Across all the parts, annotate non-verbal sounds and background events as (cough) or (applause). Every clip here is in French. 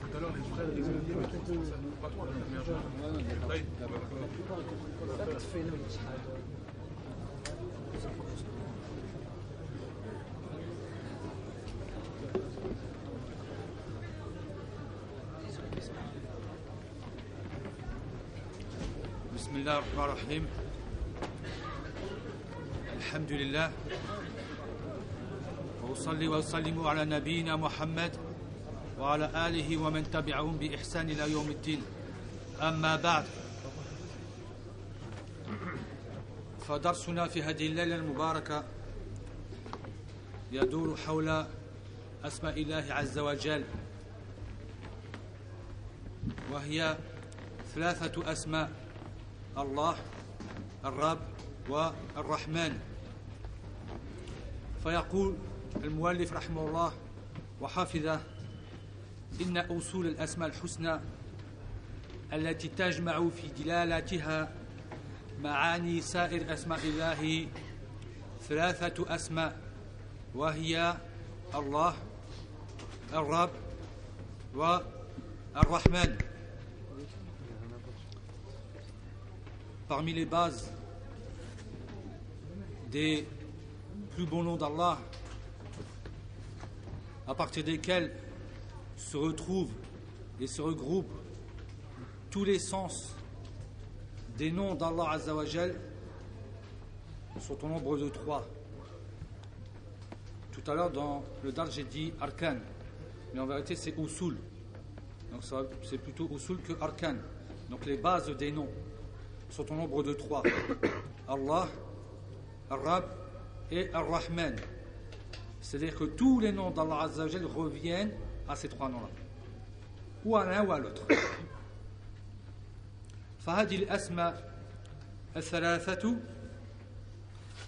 tout à l'heure, les frères, dit que ça ne pas trop la première. طيب بسم الله الرحمن الرحيم الحمد لله وأصلي وأسلم على نبينا محمد وعلى آله ومن تبعهم بإحسان إلى يوم الدين. أما بعد فدرسنا في هذه الليلة المباركة يدور حول أسماء الله عز وجل وهي ثلاثة أسماء الله الرب والرحمن. فيقول المؤلف رحمه الله وحافظه إن أصول الأسماء الحسنى التي تجمع في دلالتها معاني سائر أسماء الله ثلاثة أسماء وهي الله الرب والرحمن parmi les bases des plus beaux noms d'Allah, à partir desquels se retrouvent et se regroupent tous les sens des noms d'Allah Azzawajal, sont au nombre de trois. Tout à l'heure, dans le Dar, j'ai dit arkan, mais en vérité, c'est usul. Donc, c'est plutôt usul que arkan. Donc, les bases des noms sont au nombre de trois. (coughs) Allah, Ar-Rab et Ar-Rahman. C'est-à-dire que tous les noms d'Allah Azzawajal reviennent à ces trois noms-là. Ou à l'un ou à l'autre. فهذه الأسماء الثلاثة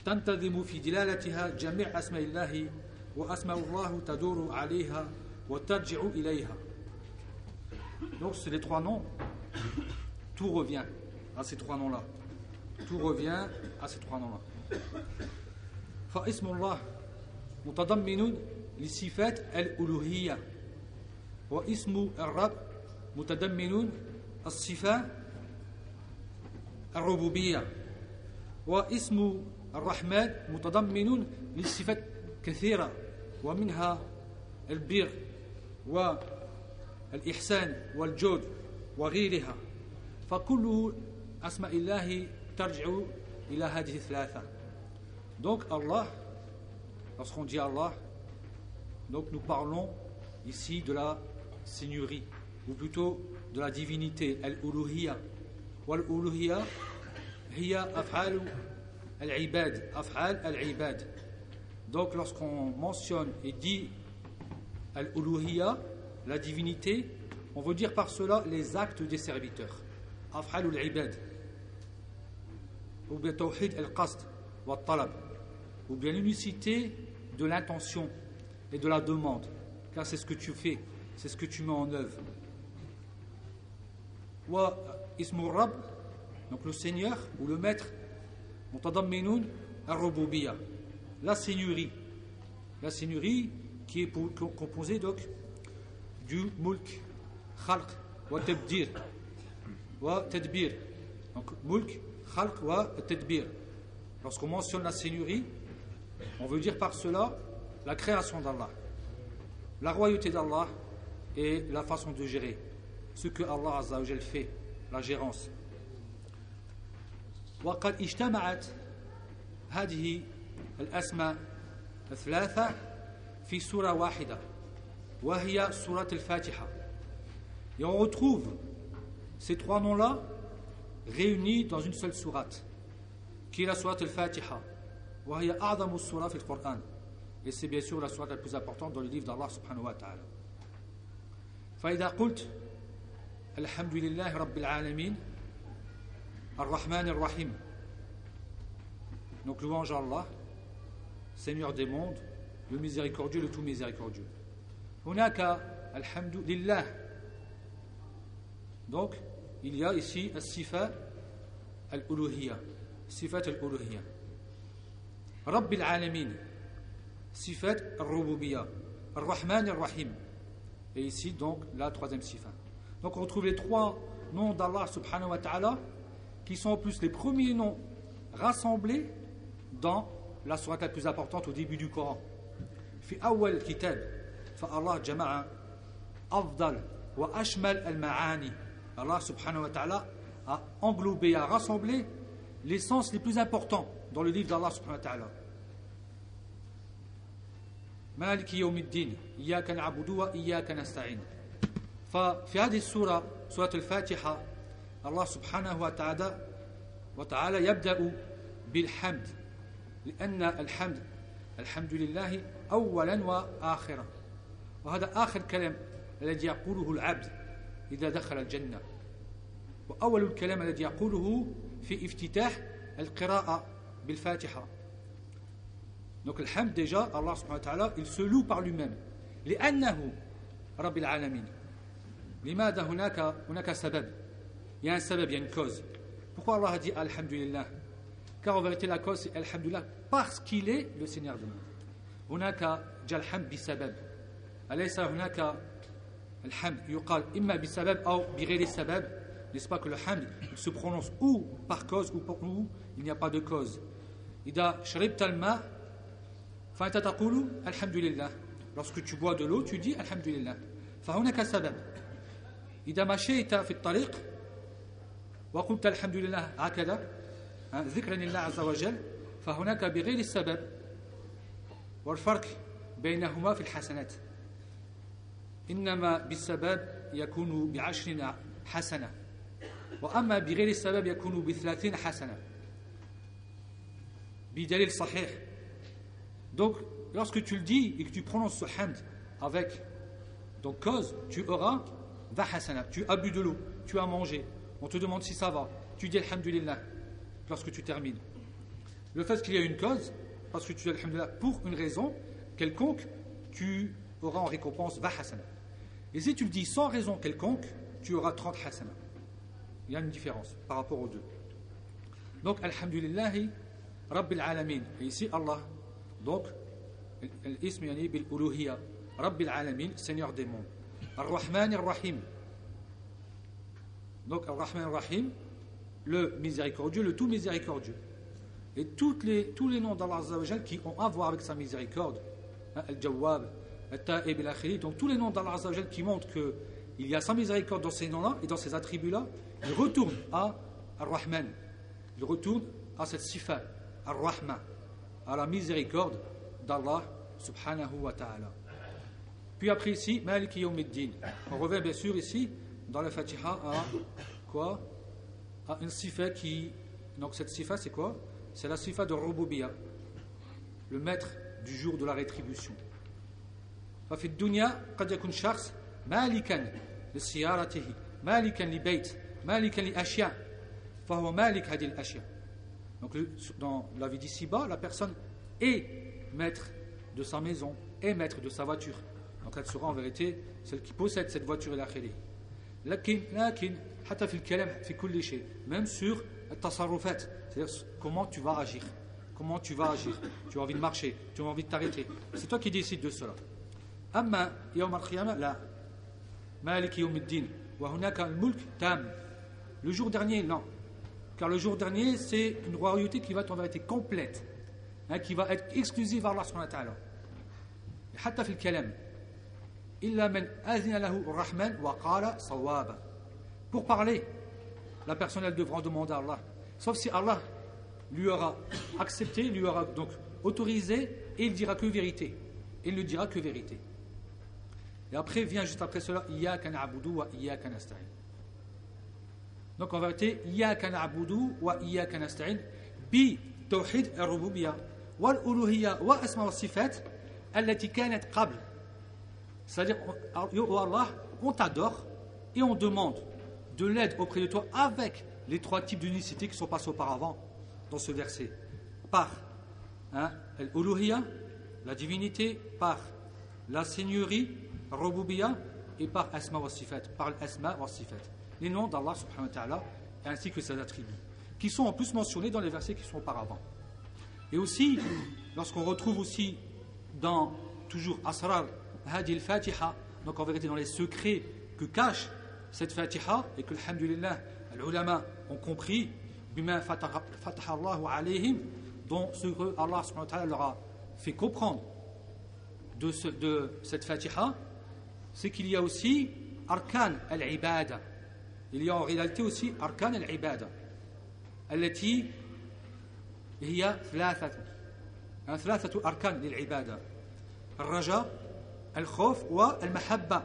تنتظم في دلالتها جميع أسماء الله وأسماء الله تدور عليها وترجع إليها Donc, c'est les trois noms, tout revient à ces trois noms-là. Tout revient à ces trois noms-là. فاسم الله متضمن لصفات الألوهية واسم الرب متضمن الصفة الربوبية واسم الرحمن متضمن لصفات كثيرة ومنها البر والإحسان والجود وغيرها. فكل أسماء الله ترجع إلى هذه الثلاثة. Donc Allah, lorsqu'on dit Allah, donc nous parlons ici de la seigneurie, ou plutôt de la divinité, al-uluhiyya. Wal-uluhiyya, hiya af'alu al-ibad, af'al al-ibad. Donc lorsqu'on mentionne et dit al-uluhiyya, la divinité, on veut dire par cela les actes des serviteurs. Af'al al-ibad. Ou bien al-qasd, talab. Ou bien l'unicité de l'intention et de la demande, car c'est ce que tu fais c'est ce que tu mets en œuvre wa ismu rab donc le seigneur ou le maître mutadamminun ar-rububiyya la seigneurie la seigneurie qui est composée donc du mulk khalq wa tabdir wa tadbir. Donc, mulk, khalq wa tadbir. Lorsqu'on mentionne la seigneurie, on veut dire par cela la création d'Allah, la royauté d'Allah et la façon de gérer. Ce que Allah Azza wa fait, la gérance. وقد اجتمعت هذه الأسماء الثلاثة في سورة واحدة وهي سورة الفاتحة et on retrouve ces trois noms-là réunis dans une seule sourate, qui est la sourate al-Fatiha. Et c'est bien sûr la sourate la plus importante dans le livre d'Allah subhanahu wa ta'ala. فإذا قلت الحمد لله رب العالمين الرحمن الرحيم. Donc louange à Allah, Seigneur des mondes, le miséricordieux, le tout miséricordieux. هناك الحمد لله Donc, il y a ici الصفة الألوهية صفة الألوهية رب العالمين صفة الربوبية الرحمن الرحيم Et ici, donc, la troisième sifa. Donc, on retrouve les trois noms d'Allah subhanahu wa ta'ala qui sont en plus les premiers noms rassemblés dans la sourate la plus importante au début du Coran. Fi awal kitab, fa Allah jama'a afdal wa ashmal al-ma'ani. Allah subhanahu wa ta'ala a englobé, a rassemblé les sens les plus importants dans le livre d'Allah subhanahu wa ta'ala. مالك يوم الدين إياك نعبد وإياك نستعين. ففي هذه السورة سورة الفاتحة الله سبحانه وتعالى وتعالى يبدأ بالحمد. لأن الحمد الحمد لله أولا وآخرا. وهذا آخر كلام الذي يقوله العبد إذا دخل الجنة. وأول الكلام الذي يقوله في افتتاح القراءة بالفاتحة. Donc le hamd déjà, Allah subhanahu wa ta'ala, il se loue par lui-même. لأنه رب العالمين. لماذا هناك هناك سبب Il y a un sabab, il y a une cause. Pourquoi Allah a dit Alhamdulillah Car en vérité la cause c'est Alhamdulillah parce qu'il est le Seigneur du monde. هناك جاء الحمد بسبب أليس هناك الحمد يقال إما بسبب أو بغير سبب N'est-ce pas que le hamd se prononce ou par cause ou, pour, ou il n'y a pas de cause إذا شربت الماء فأنت تقول الحمد لله Lorsque tu bois de l'eau, tu dis الحمد لله فهناك سبب. إذا مشيت في الطريق وقلت الحمد لله هكذا ذكرا لله عز وجل فهناك بغير السبب. والفرق بينهما في الحسنات. إنما بالسبب يكون بعشر حسنة. وأما بغير السبب يكون بثلاثين حسنة. بدليل صحيح. Donc, lorsque tu le dis et que tu prononces ce hamd avec donc cause, tu auras hasana. Tu as bu de l'eau, tu as mangé. On te demande si ça va. Tu dis alhamdulillah lorsque tu termines. Le fait qu'il y a une cause, parce que tu dis alhamdulillah pour une raison quelconque, tu auras en récompense hasana. Et si tu le dis sans raison quelconque, tu auras 30 hasana. Il y a une différence par rapport aux deux. Donc, alhamdulillah, rabbil alamin. Et ici, Allah donc, l'ism yani bil uluhiyya, Rabbil alamin, Seigneur des mondes. Ar-Rahman Ar-Rahim. Donc, Ar-Rahman Ar-Rahim, le miséricordieux, le tout miséricordieux. Et les, tous les noms d'Allah qui ont à voir avec sa miséricorde, hein, Al-Jawwab, Al-Ta'ib, Al-Akhiri, donc tous les noms d'Allah qui montrent qu'il y a sa miséricorde dans ces noms-là et dans ces attributs-là, ils retournent à Ar-Rahman. Ils retournent à cette sifa, Ar-Rahman à la miséricorde d'Allah subhanahu wa ta'ala. Puis après ici, Maliki Yawmiddin. On revient bien sûr ici dans la Fatiha à quoi À une sifa qui. Donc cette sifa c'est quoi C'est la sifa de Rububiya, le maître du jour de la rétribution. ففي الدنيا قد يكون شخص مالكا لسيارته مالكا لبيت مالكا لأشياء فهو مالك هذه الأشياء donc, dans la vie d'ici-bas, la personne est maître de sa maison, est maître de sa voiture. Donc, elle sera en vérité celle qui possède cette voiture et la khili. لكن لكن حتى في الكلام في كل شيء même sur التصرفات c'est-à-dire comment tu vas agir comment tu vas agir tu as envie de marcher tu as envie de t'arrêter c'est toi qui décides de cela أما يوم القيامة لا مالك يوم الدين وهناك الملك تام le jour dernier non car le jour dernier, c'est une royauté qui va être en vérité complète, hein, qui va être exclusive à Allah subhanahu wa ta'ala. حتى في الكلام إلا من أذن له الرحمن وقال صوابا Pour parler, la personne elle devra demander à Allah. Sauf si Allah lui aura accepté, lui aura donc autorisé, et il dira que vérité. Il ne dira que vérité. Et après vient juste après cela, Iyaka na'budu wa iyaka nasta'in. Donc on va noter Iyaka na'budu wa Iyaka nasta'in bi tawhid al-rububiyya wal uluhiyya wa asma wa sifat allati kanat qabl. C'est-à-dire, oh Allah, on t'adore et on demande de l'aide auprès de toi avec les trois types d'unicité qui sont passés auparavant dans ce verset. Par hein, l'uluhiyya, la divinité, par la seigneurie, Rububiyya, et par Asma wa Sifat, par l'Asma wa Sifat les noms d'Allah subhanahu wa ta'ala ainsi que ses attributs, qui sont en plus mentionnés dans les versets qui sont auparavant. Et aussi, lorsqu'on retrouve aussi dans toujours Asrar Hadi al-Fatiha, donc en vérité dans les secrets que cache cette Fatiha et que, alhamdulillah, les ulama ont compris, bima fataha Allahu alayhim, dont ce que Allah subhanahu wa ta'ala leur a fait comprendre de cette Fatiha, c'est qu'il y a aussi arkan al-ibada. Il y a en réalité aussi arkan al-ibada. التي هي ثلاثة ثلاثة أركان للعبادة الرجاء الخوف والمحبة.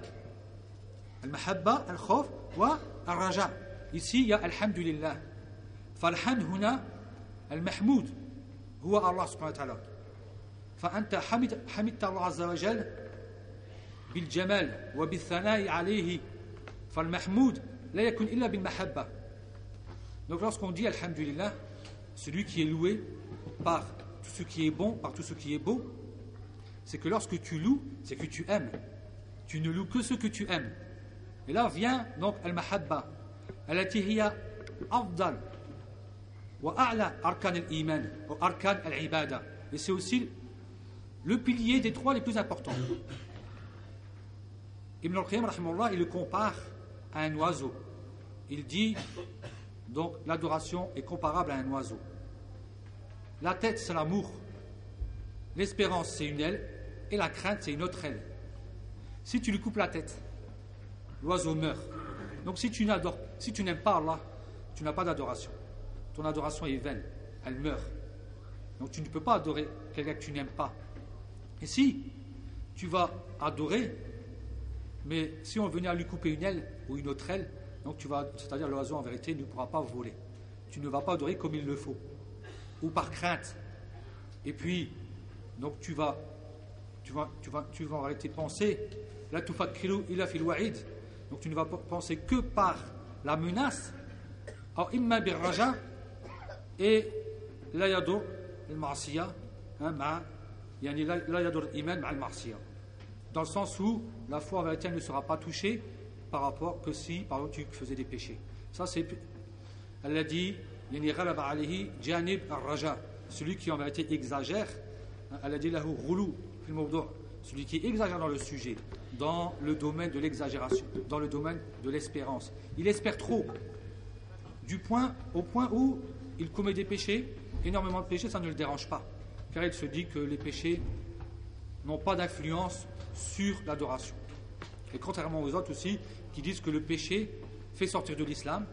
المحبة الخوف والرجاء. Ici il y a الحمد لله فالحمد هنا المحمود هو الله سبحانه وتعالى فأنت حمد حمدت الله عز وجل بالجمال وبالثناء عليه فالمحمود Layakun illa bil mahabba. Donc lorsqu'on dit Alhamdulillah, celui qui est loué par tout ce qui est bon, par tout ce qui est beau, c'est que lorsque tu loues, c'est que tu aimes. Tu ne loues que ce que tu aimes. Et là vient donc Al-Mahabba, Al-Atihiyya Afdal, Wa A'la Arkan Al-Iman, Arkan Al-Ibada. Et c'est aussi le pilier des trois les plus importants. Ibn al-Qayyim, il le compare à un oiseau. Il dit donc l'adoration est comparable à un oiseau. La tête, c'est l'amour. L'espérance, c'est une aile. Et la crainte, c'est une autre aile. Si tu lui coupes la tête, l'oiseau meurt. Donc si tu n'adores, si tu n'aimes pas Allah, tu n'as pas d'adoration. Ton adoration est vaine, elle meurt. Donc tu ne peux pas adorer quelqu'un que tu n'aimes pas. Et si tu vas adorer, mais si on venait à lui couper une aile ou une autre aile, donc tu vas, c'est-à-dire l'oiseau en vérité ne pourra pas voler. Tu ne vas pas adorer comme il le faut, ou par crainte. Et puis, donc tu vas, tu vas, tu vas, tu vas en réalité penser, la il a fil wa'id. Donc tu ne vas penser que par la menace, imma bir raja et la yadur al-ma'siya, hein, la yadur iman al-ma'siya. Dans le sens où la foi en vérité ne sera pas touchée par rapport que si, par exemple, tu faisais des péchés. Ça, c'est. Elle a dit janib raja celui qui en vérité exagère. Elle a dit celui qui exagère dans le sujet, dans le domaine de l'exagération, dans le domaine de l'espérance. Il espère trop, du point, au point où il commet des péchés, énormément de péchés, ça ne le dérange pas, car il se dit que les péchés n'ont pas d'influence sur l'adoration. Et contrairement aux autres aussi, qui disent que le péché fait sortir de l'islam,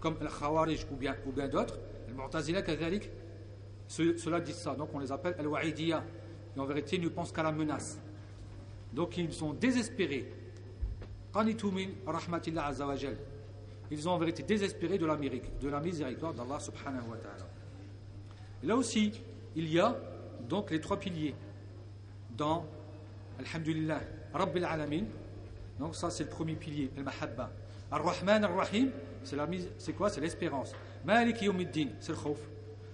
comme Al-Khawarij ou bien, ou bien d'autres, Al-Mu'tazila, Kazalik, ceux-là disent ça. Donc on les appelle Al-Wa'idiyya. Et en vérité, ils ne pensent qu'à la menace. Donc ils sont désespérés. Ils ont en vérité désespéré de la, de la miséricorde d'Allah subhanahu wa ta'ala. Là aussi, il y a donc les trois piliers dans Alhamdulillah, Rabbil Alamin, donc ça c'est le premier pilier, le mahabba. Ar-Rahman Ar-Rahim, c'est quoi? C'est l'espérance. Malik Yawmiddin, c'est le khawf.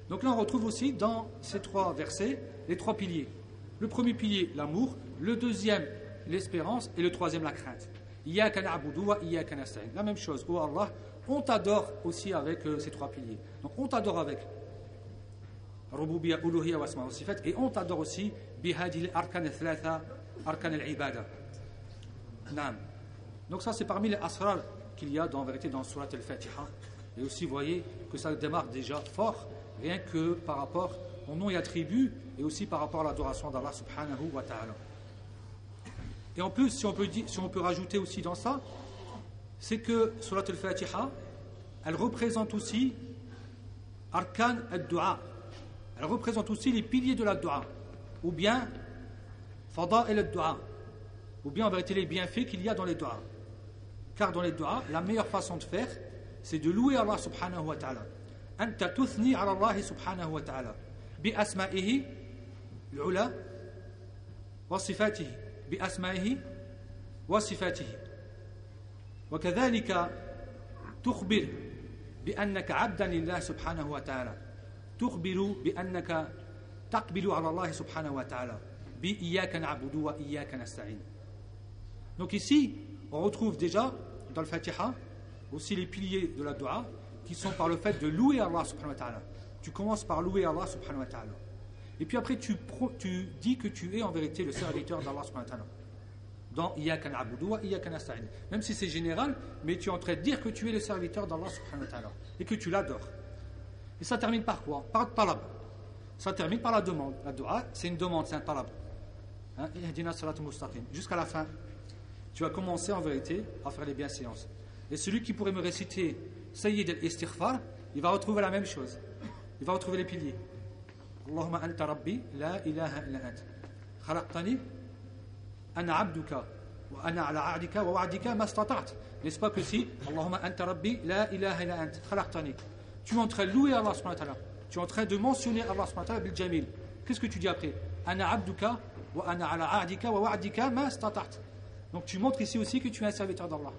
Donc là on retrouve aussi dans ces trois versets les trois piliers. Le premier pilier, l'amour, le deuxième, l'espérance et le troisième, la crainte. La même chose. Oh Allah, on t'adore aussi avec euh, ces trois piliers. Donc on t'adore avec Rububiyya, Uluhiyya wa wa Sifat et on t'adore aussi bihadil arkan al-thalatha, arkan al-ibada. Donc ça c'est parmi les asrar qu'il y a dans, en vérité dans Surat al-Fatiha. Et aussi vous voyez que ça démarre déjà fort, rien que par rapport au nom et attribut, et aussi par rapport à l'adoration d'Allah subhanahu wa ta'ala. Et en plus, si on, peut si on peut rajouter aussi dans ça, c'est que Surat al-Fatiha, elle représente aussi Arkan al-Dua. Elle représente aussi les piliers de la dua. Ou bien Fada al-Dua ou bien en vérité les bienfaits qu'il y a dans les doigts. Car dans les doigts, la meilleure façon de faire, c'est de louer Allah subhanahu wa ta'ala. أنت تثني على الله سبحانه وتعالى بأسمائه العلى وصفاته بأسمائه وصفاته وكذلك تخبر بأنك عبدا لله سبحانه وتعالى تخبر بأنك تقبل على الله سبحانه وتعالى بإياك نعبد وإياك نستعين Donc ici, on retrouve déjà dans le Fatiha aussi les piliers de la dua qui sont par le fait de louer Allah subhanahu wa ta'ala. Tu commences par louer Allah subhanahu wa ta'ala. Et puis après, tu, dis que tu es en vérité le serviteur d'Allah subhanahu wa ta'ala. dans Iyaka na'budu wa Iyaka nasta'in. Même si c'est général, mais tu es en train de dire que tu es le serviteur d'Allah subhanahu wa ta'ala et que tu l'adores. Et ça termine par quoi? Par talab. Ça termine par la demande. La dua, c'est une demande, c'est un talab. Hein? Jusqu'à la fin, tu vas commencer en vérité à faire les bienséances. Et celui qui pourrait me réciter Sayyid al-Istighfar, il va retrouver la même chose. Il va retrouver les piliers. Allahumma anta rabbi, la ilaha illa ant. Khalaqtani, ana abduka, wa ana ala a'dika wa wa'dika ma. N'est-ce pas que si Allahumma anta rabbi, la ilaha illa ant. Khalaqtani. Tu es en train de louer Allah subhanahu wa ta'ala. Tu es en train de mentionner Allah subhanahu ta'ala bil jamil. Qu'est-ce que tu dis après? Ana abduka, wa ana ala a'dika wa wa'dika ma. Donc tu montres ici aussi que tu es un serviteur d'Allah.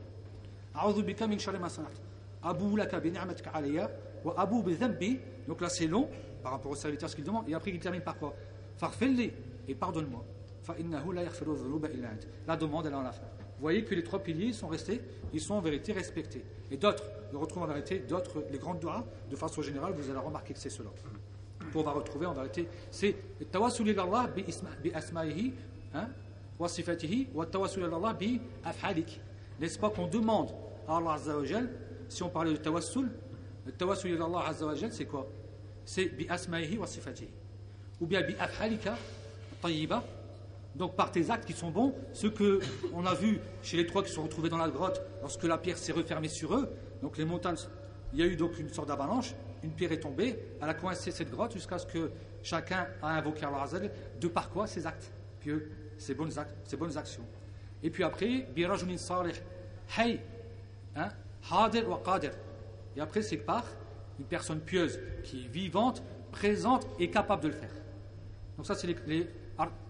Abu laka bi ni'matika alayya abu bi. Donc là c'est long par rapport au serviteur ce qu'il demande et après il termine par quoi? Farfilli et pardonne-moi. Fa innahu la yaghfiru dhunuba illa ant. La demande elle est en la fin. Vous voyez que les trois piliers sont restés, ils sont en vérité respectés. Et d'autres, on retrouve en vérité d'autres, les grandes doigts, de façon générale, vous allez remarquer que c'est cela. On va retrouver en vérité, c'est tawassul Allah bi asma'ihi, hein, Allah. N'est-ce pas qu'on demande à Allah Azza wa Jal, si on parlait de tawassul, le tawassul Allah Azza wa Jal, c'est quoi? C'est bi asma'ihi wa sifatihi. Ou bien bi af'alika, tayyiba, donc par tes actes qui sont bons, ce que on a vu chez les trois qui sont retrouvés dans la grotte, lorsque la pierre s'est refermée sur eux, donc les montagnes, il y a eu donc une sorte d'avalanche, une pierre est tombée, elle a coincé cette grotte jusqu'à ce que chacun a invoqué Allah Azza de par quoi ses actes pieux, ses bonnes, ses bonnes actions. Et puis après, birajulin salih, hay, hein, hadir wa qadir. Et après, c'est par une personne pieuse qui est vivante, présente et capable de le faire. Donc ça, c'est les, les,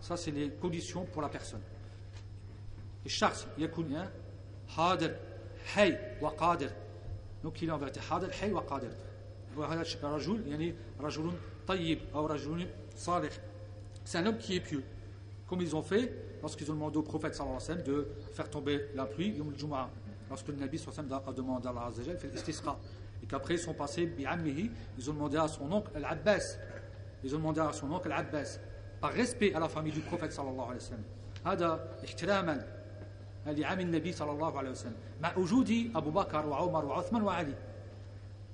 ça, c'est les conditions pour la personne. Et shakhs yakun hein, hadir, hay wa qadir. Donc il est en vérité hadir, hay wa qadir. C'est un homme qui est pieux. comme ils ont fait lorsqu'ils ont demandé au prophète sallallahu alayhi wa sallam de faire tomber la pluie yom al lorsque le Nabi sallallahu alayhi wa sallam a demandé à Allah azza fait l'istisqa et qu'après ils sont passés bi'ammihi ils ont demandé à son oncle Al-Abbas ils ont demandé à son oncle Al-Abbas par respect à la famille du prophète sallallahu alayhi wa sallam هذا احتراما لعام النبي صلى الله عليه وسلم مع وجود أبو بكر وعمر وعثمان وعلي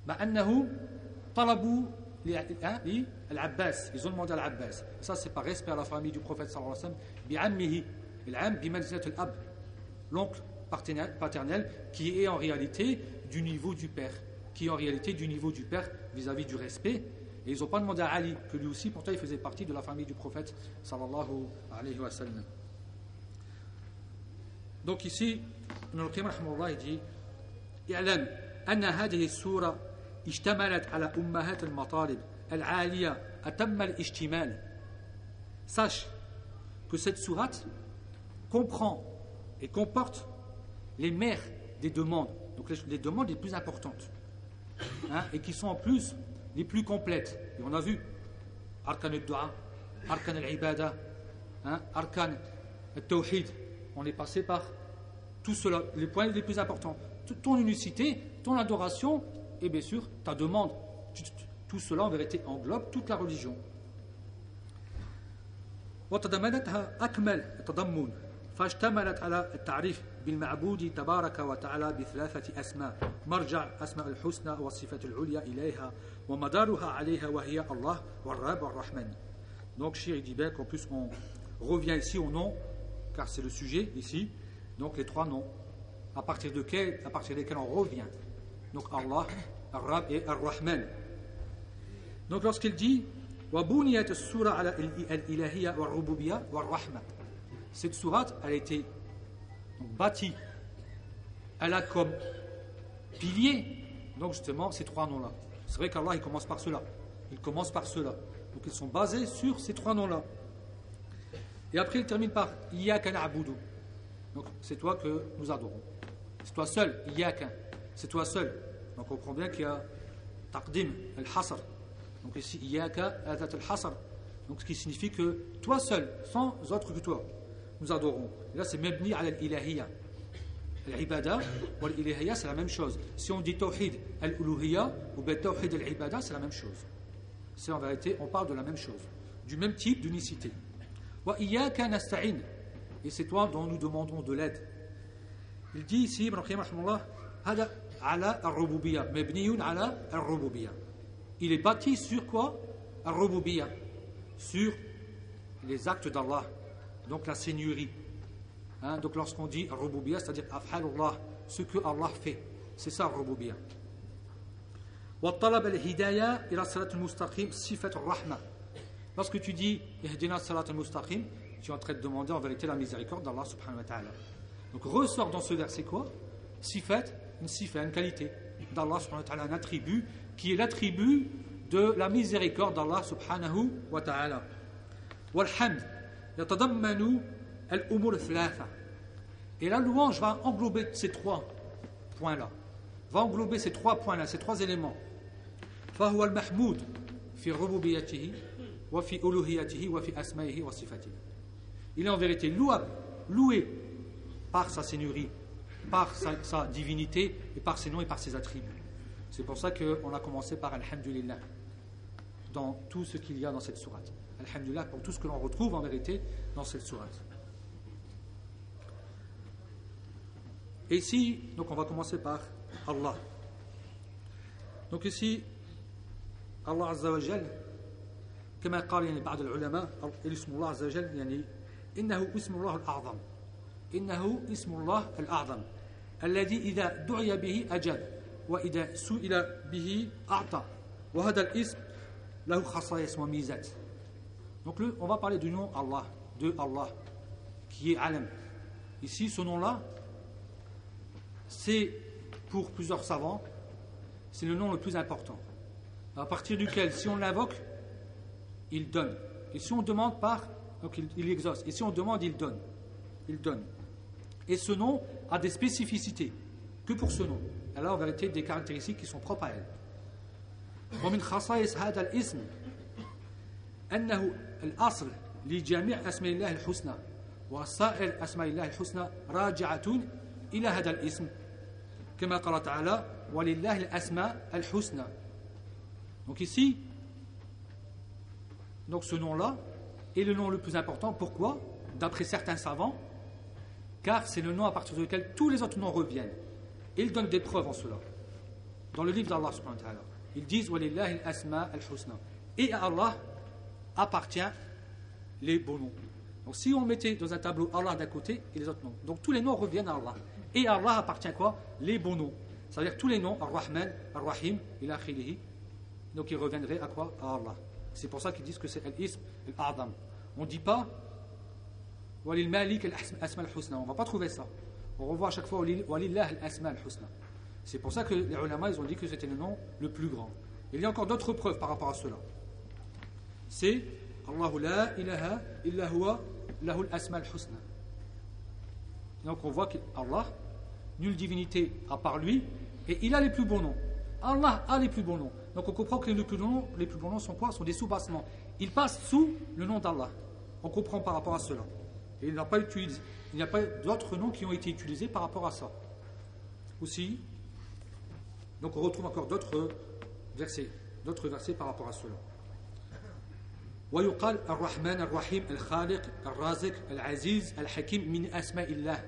مع أنه طلبوا للعباس ils ont demandé à l'Abbas ça c'est par respect à la famille du prophète sallallahu alayhi wa sallam بعمه العم بمنزلة الأب l'oncle paternel qui est en réalité du niveau du père qui est en réalité du niveau du père vis-à-vis -vis du respect et ils n'ont pas demandé à Ali, que lui aussi, pourtant il faisait partie de la famille du prophète sallallahu alayhi wa sallam. Donc ici, Ibn al-Qayyim il dit اعلم أن هذه السورة اشتملت على أمهات المطالب العالية أتم الاشتمال Sache que cette sourate comprend et comporte les mères des demandes, donc les, les demandes les plus importantes, hein, et qui sont en plus les plus complètes. Et on a vu Arkan al-Dua, Arkan al-Ibada, hein, Arkan al-Tawhid. On est passé par tout cela, les points les plus importants. Ton unicité, ton adoration et bien sûr ta demande. Tout cela en vérité englobe toute la religion. وتضمنتها أكمل التضمن فاشتملت على التعريف بالمعبود تبارك وتعالى بثلاثة أسماء مرجع أسماء الحسنى والصفة العليا إليها ومدارها عليها وهي الله والرب والرحمن Donc, Shir dit bien qu'en plus on revient ici au nom, car c'est le sujet ici, donc les trois noms, à partir, de quel, à partir desquels on revient. Donc Allah, Ar-Rab et Ar-Rahman. Donc lorsqu'il dit وَبُنِيَتِ السُّورَةَ عَلَى الْإِلَهِيَّةِ وَالرُّبُوبِيَّةِ وَالرَّحْمَةِ Cette sourate, elle a été bâtie, elle a comme pilier, donc justement, ces trois noms-là. C'est vrai qu'Allah, il commence par cela. Il commence par cela. Donc ils sont basés sur ces trois noms-là. Et après, il termine par Iyaka na'budu. Donc c'est toi que nous adorons. C'est toi seul, Iyaka. C'est toi seul. Donc on comprend bien qu'il y a taqdim, al-hasr. Donc ici, Iyaka, adat al-hasr. Donc ce qui signifie que toi seul, sans autre que toi, nous adorons. Et là, c'est mebni al ilahiyya. L'ibada ou l'ilahiyya, c'est la même chose. Si on dit tawhid al-uluhiyya ou tawhid al-ibada, c'est la même chose. C'est en vérité, on parle de la même chose, du même type d'unicité. Wa iyyaka nasta'in. Et c'est toi dont nous demandons de l'aide. Il dit ici, rahimahullah, هذا على الربوبية مبني على الربوبية il est bâti sur quoi Al-Rububiya, sur les actes d'Allah, donc la seigneurie. Hein, donc lorsqu'on dit Al-Rububiya, c'est-à-dire Afhalullah, ce que Allah fait, c'est ça Al-Rububiya. Lorsque tu dis Ihdina salat al-mustaqim, tu es en train de demander en vérité la miséricorde d'Allah subhanahu wa ta'ala. Donc ressort dans ce verset quoi Sifat, une sifat, une qualité d'Allah subhanahu wa ta'ala, un attribut qui est l'attribut de la miséricorde d'Allah subhanahu wa ta'ala. Walhamd yatadammanu al-umur thalatha. Et la louange va englober ces trois points-là. Va englober ces trois points-là, ces trois éléments. فهو المحمود في ربوبيته وفي ألوهيته وفي أسمائه وصفاته. Il est en vérité louable, loué par sa seigneurie, par sa, sa divinité et par ses noms et par ses attributs. C'est pour ça qu'on a commencé par Alhamdulillah dans tout ce qu'il y a dans cette sourate. Alhamdulillah pour tout ce que l'on retrouve en vérité dans cette sourate. Et ici, donc on va commencer par Allah. Donc ici, Allah Azza wa Jal, كما قال يعني بعض العلماء اسم الله عز وجل يعني إنه اسم الله الأعظم إنه اسم الله الأعظم الذي إذا دعي به أجاب وإذا سئل به أعطى وهذا الاسم له خصائص وميزات Donc le, on va parler du nom Allah, de Allah, qui est Alam. Ici, ce nom-là, c'est pour plusieurs savants, c'est le nom le plus important. À partir duquel, si on l'invoque, il donne. Et si on demande par, donc il, il exauce. Et si on demande, il donne. Il donne. Et ce nom a des spécificités. Que pour ce nom. Elle a en vérité des caractéristiques qui sont propres à elle. ومن خصائص هذا الاسم أنه الأصل لجميع أسماء الله الحسنى وسائر أسماء الله الحسنى راجعة إلى هذا الاسم كما قال تعالى ولله الأسماء الحسنى Donc ici, donc ce nom-là est le nom le plus important. Pourquoi D'après certains savants, car c'est le nom à partir duquel tous les autres noms reviennent. Et ils donnent des preuves en cela. Dans le livre d'Allah. Ils disent. Et à Allah appartient les beaux noms. Donc si on mettait dans un tableau Allah d'un côté et les autres noms. Donc tous les noms reviennent à Allah. Et à Allah appartient quoi? Les beaux noms. C'est-à-dire tous les noms, Ar-Rahman, Ar-Rahim, ila akhirihi. Donc ils reviendraient à quoi? À Allah. C'est pour ça qu'ils disent que c'est Al-Ism, Al-A'dam. On ne dit pas Malik al-Asma al-Husna. On ne va pas trouver ça. On revoit à chaque fois Walillah al-Asma al-Husna. C'est pour ça que les ulama ils ont dit que c'était le nom le plus grand. Il y a encore d'autres preuves par rapport à cela. C'est Allahu la ilaha illa huwa lahu al-asma al-husna. Donc on voit qu'Allah, nulle divinité à part lui, et il a les plus bons noms. Allah a les plus bons noms. Donc on comprend que les plus bons noms, les plus noms sont quoi? Sont des sous-bassements. Ils passent sous le nom d'Allah. On comprend par rapport à cela. Et il n'a pas utilisé, il n'y a pas d'autres noms qui ont été utilisés par rapport à ça. Aussi, donc on retrouve encore d'autres versets, d'autres versets par rapport à cela. ويقال الرحمن الرحيم الخالق الرازق العزيز الحكيم من أسماء الله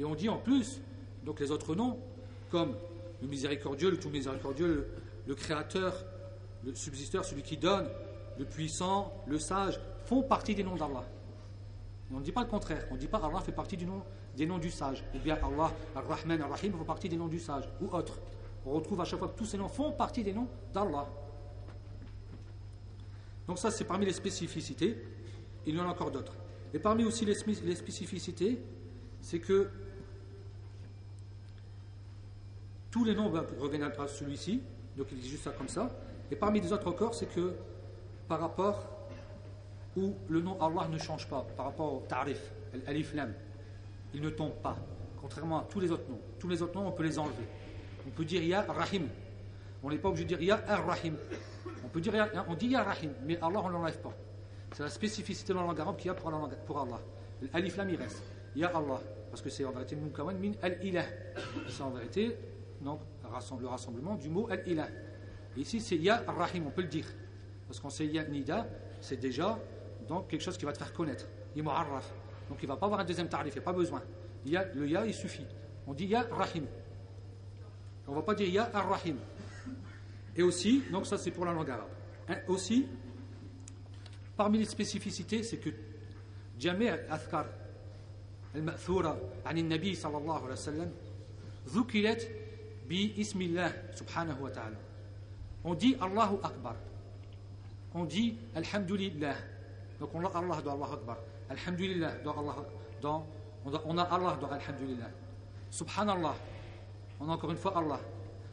et on dit en plus donc les autres noms comme le miséricordieux le tout miséricordieux le, le créateur le subsisteur celui qui donne le puissant le sage font partie des noms d'Allah on ne dit pas le contraire. On ne dit pas Allah fait partie des noms du sage. Ou bien Allah, Ar-Rahman, Ar-Rahim font partie des noms du sage. Ou autre. On retrouve à chaque fois que tous ces noms font partie des noms d'Allah. Donc ça, c'est parmi les spécificités. Il y en a encore d'autres. Et parmi aussi les, spécificités, c'est que tous les noms reviennent à celui-ci. Donc il dit juste ça comme ça. Et parmi les autres encore, c'est que par rapport où le nom Allah ne change pas par rapport au tarif, l'alif lam. Il ne tombe pas, contrairement à tous les autres noms. Tous les autres noms, on peut les enlever. On peut dire Ya Rahim. On n'est pas obligé de dire Ya Ar-Rahim. On peut dire on dit Ya Rahim, mais Allah, on ne l'enlève pas. C'est la spécificité de la langue arabe qu'il y a pour, Allah. L'alif lam, il reste. Ya Allah. Parce que c'est en vérité Mukawan min al-ilah. C'est en vérité donc, le rassemblement du mot al-ilah. Ici, c'est Ya Rahim, on peut le dire. Parce qu'on sait Ya Nida, c'est déjà donc quelque chose qui va te faire connaître. Donc il ne va pas avoir un deuxième tarif, il n'y a pas besoin. Il y a, le Ya, il suffit. On dit Ya Rahim. On ne va pas dire Ya Ar-Rahim. Et aussi, donc ça c'est pour la langue arabe. Hein, aussi, parmi les spécificités, c'est que جميع الأذكار المأثورة عن النبي صلى الله عليه وسلم ذكرت باسم الله سبحانه وتعالى on dit Allahu Akbar on dit Alhamdulillah donc on a Allah dans Allah Akbar. Alhamdulillah dans Allah dans, on a Allah dans Alhamdulillah. Subhanallah. On a encore une fois Allah.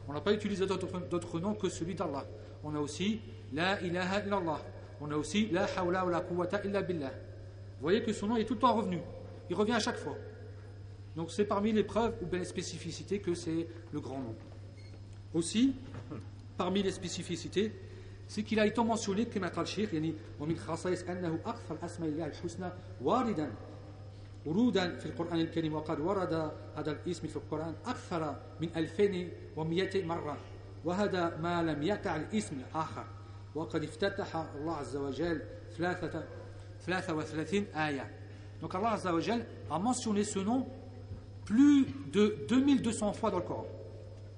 On n'a pas utilisé d'autres noms que celui d'Allah. On a aussi La ilaha illallah. On a aussi La hawla wa la quwwata illa billah. Vous voyez que son nom est tout le temps revenu. Il revient à chaque fois. Donc c'est parmi les preuves ou bien les spécificités que c'est le grand nom. Aussi parmi les spécificités c'est qu'il a été mentionné كما قال الشيخ يعني ومن خصائص أنه أكثر أسماء الله الحسنى واردا ورودا في القرآن الكريم وقد ورد هذا الاسم في القرآن أكثر من 2200 مرة وهذا ما لم يقع الاسم الآخر وقد افتتح الله عز وجل ثلاثة 33 آية Allah Azza wa Jal a mentionné ce nom plus de 2200 fois dans le Coran.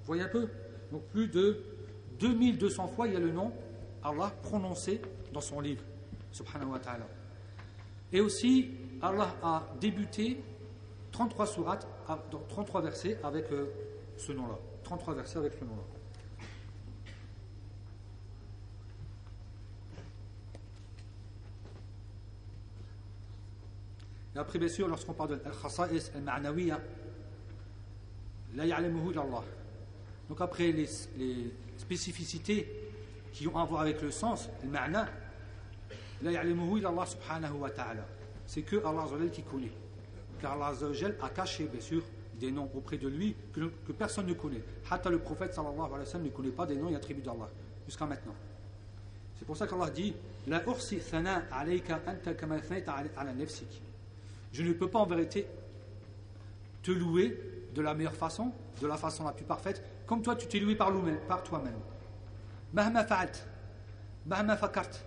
Vous voyez un peu Donc plus de 2200 fois il y a le nom Allah prononcé dans son livre, subhanahu wa ta'ala. Et aussi, Allah a débuté 33 sourates, 33 versets avec euh, ce nom-là. 33 versets avec ce nom-là. Après, bien sûr, lorsqu'on parle de al-khasa'is al-ma'nawiya, la ya'lamuhu Allah. Donc après les spécificités qui ont à voir avec le sens, le ma'na, Allah subhanahu wa ta'ala. C'est que Allah qui connaît. Car Allah a caché, bien sûr, des noms auprès de lui que, personne ne connaît. Hatta le prophète sallallahu alayhi wa sallam ne connaît pas des noms et attributs d'Allah, jusqu'à maintenant. C'est pour ça qu'Allah dit La ursi thana alayka anta kama ala nafsik. Je ne peux pas en vérité te louer de la meilleure façon, de la façon la plus parfaite, comme toi tu t'es loué par, par toi-même. مهما فعلت مهما فكرت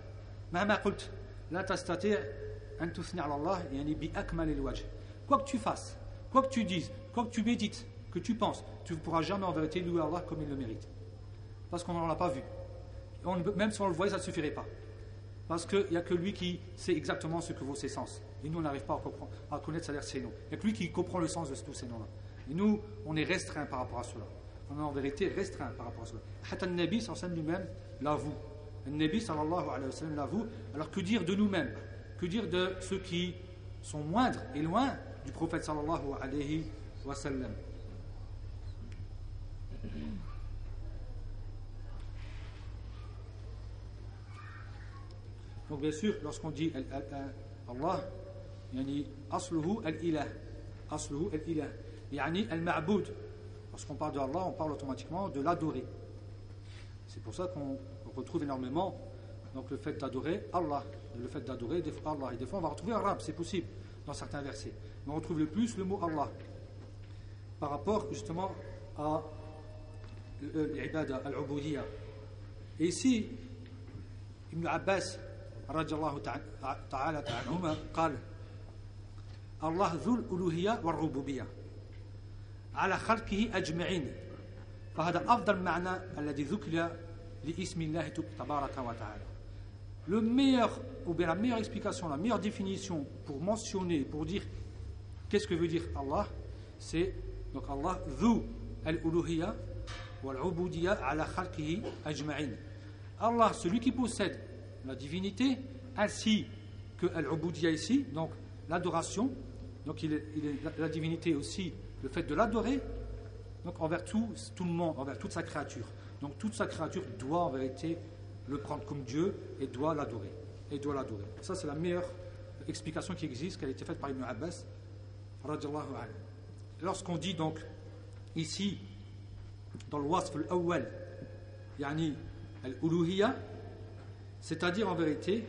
مهما قلت لا تستطيع أن تثني على الله يعني بأكمل الوجه quoi que tu fasses quoi que tu dises quoi que tu médites que tu penses tu ne pourras jamais en vérité louer Allah comme il le mérite parce qu'on n'en a pas vu on, même si on le voyait ça ne suffirait pas parce qu'il n'y a que lui qui sait exactement ce que vaut ses sens et nous, on n'arrive pas à, à connaître c'est-à-dire ces noms. Il n'y a que lui qui comprend le sens de tous ces noms-là. Et nous, on est restreint par rapport à cela. on est en vérité restreint par rapport à cela. Hatta le Nabi sallallahu lui-même l'avoue. Le Nabi sallallahu alayhi wa sallam l'avoue. Alors que dire de nous-mêmes? Que dire de ceux qui sont moindres et loin du prophète sallallahu alayhi wa sallam? Donc bien sûr, lorsqu'on dit Allah, yani asluhu al-ilah, asluhu al-ilah, yani al-ma'boud, lorsqu'on parle de Allah on parle automatiquement de l'adorer c'est pour ça qu'on retrouve énormément donc le fait d'adorer Allah le fait d'adorer Allah et des fois on va retrouver arabe c'est possible dans certains versets mais on retrouve le plus le mot Allah par rapport justement à l'ibada al-ubudiyya et ici Ibn Abbas رضي الله تعالى عنهما قال الله ذو الألوهية والربوبية على خلقه أجمعين فهذا أفضل معنى الذي ذكر لاسم الله تبارك وتعالى le meilleur ou bien la meilleure explication la meilleure définition pour mentionner pour dire qu'est-ce que veut dire Allah c'est donc Allah ذو الألوهية والعبودية على خلقه أجمعين Allah celui qui possède la divinité ainsi que al-ubudiyya ici donc l'adoration donc il est, la, divinité aussi le fait de l'adorer donc envers tout, tout le monde, envers toute sa créature. Donc toute sa créature doit en vérité le prendre comme Dieu et doit l'adorer. Et doit l'adorer. Ça c'est la meilleure explication qui existe, qui a été faite par Ibn Abbas. Lorsqu'on dit donc ici dans le wasf al-awwal, yani al-uluhiyya, c'est-à-dire en vérité,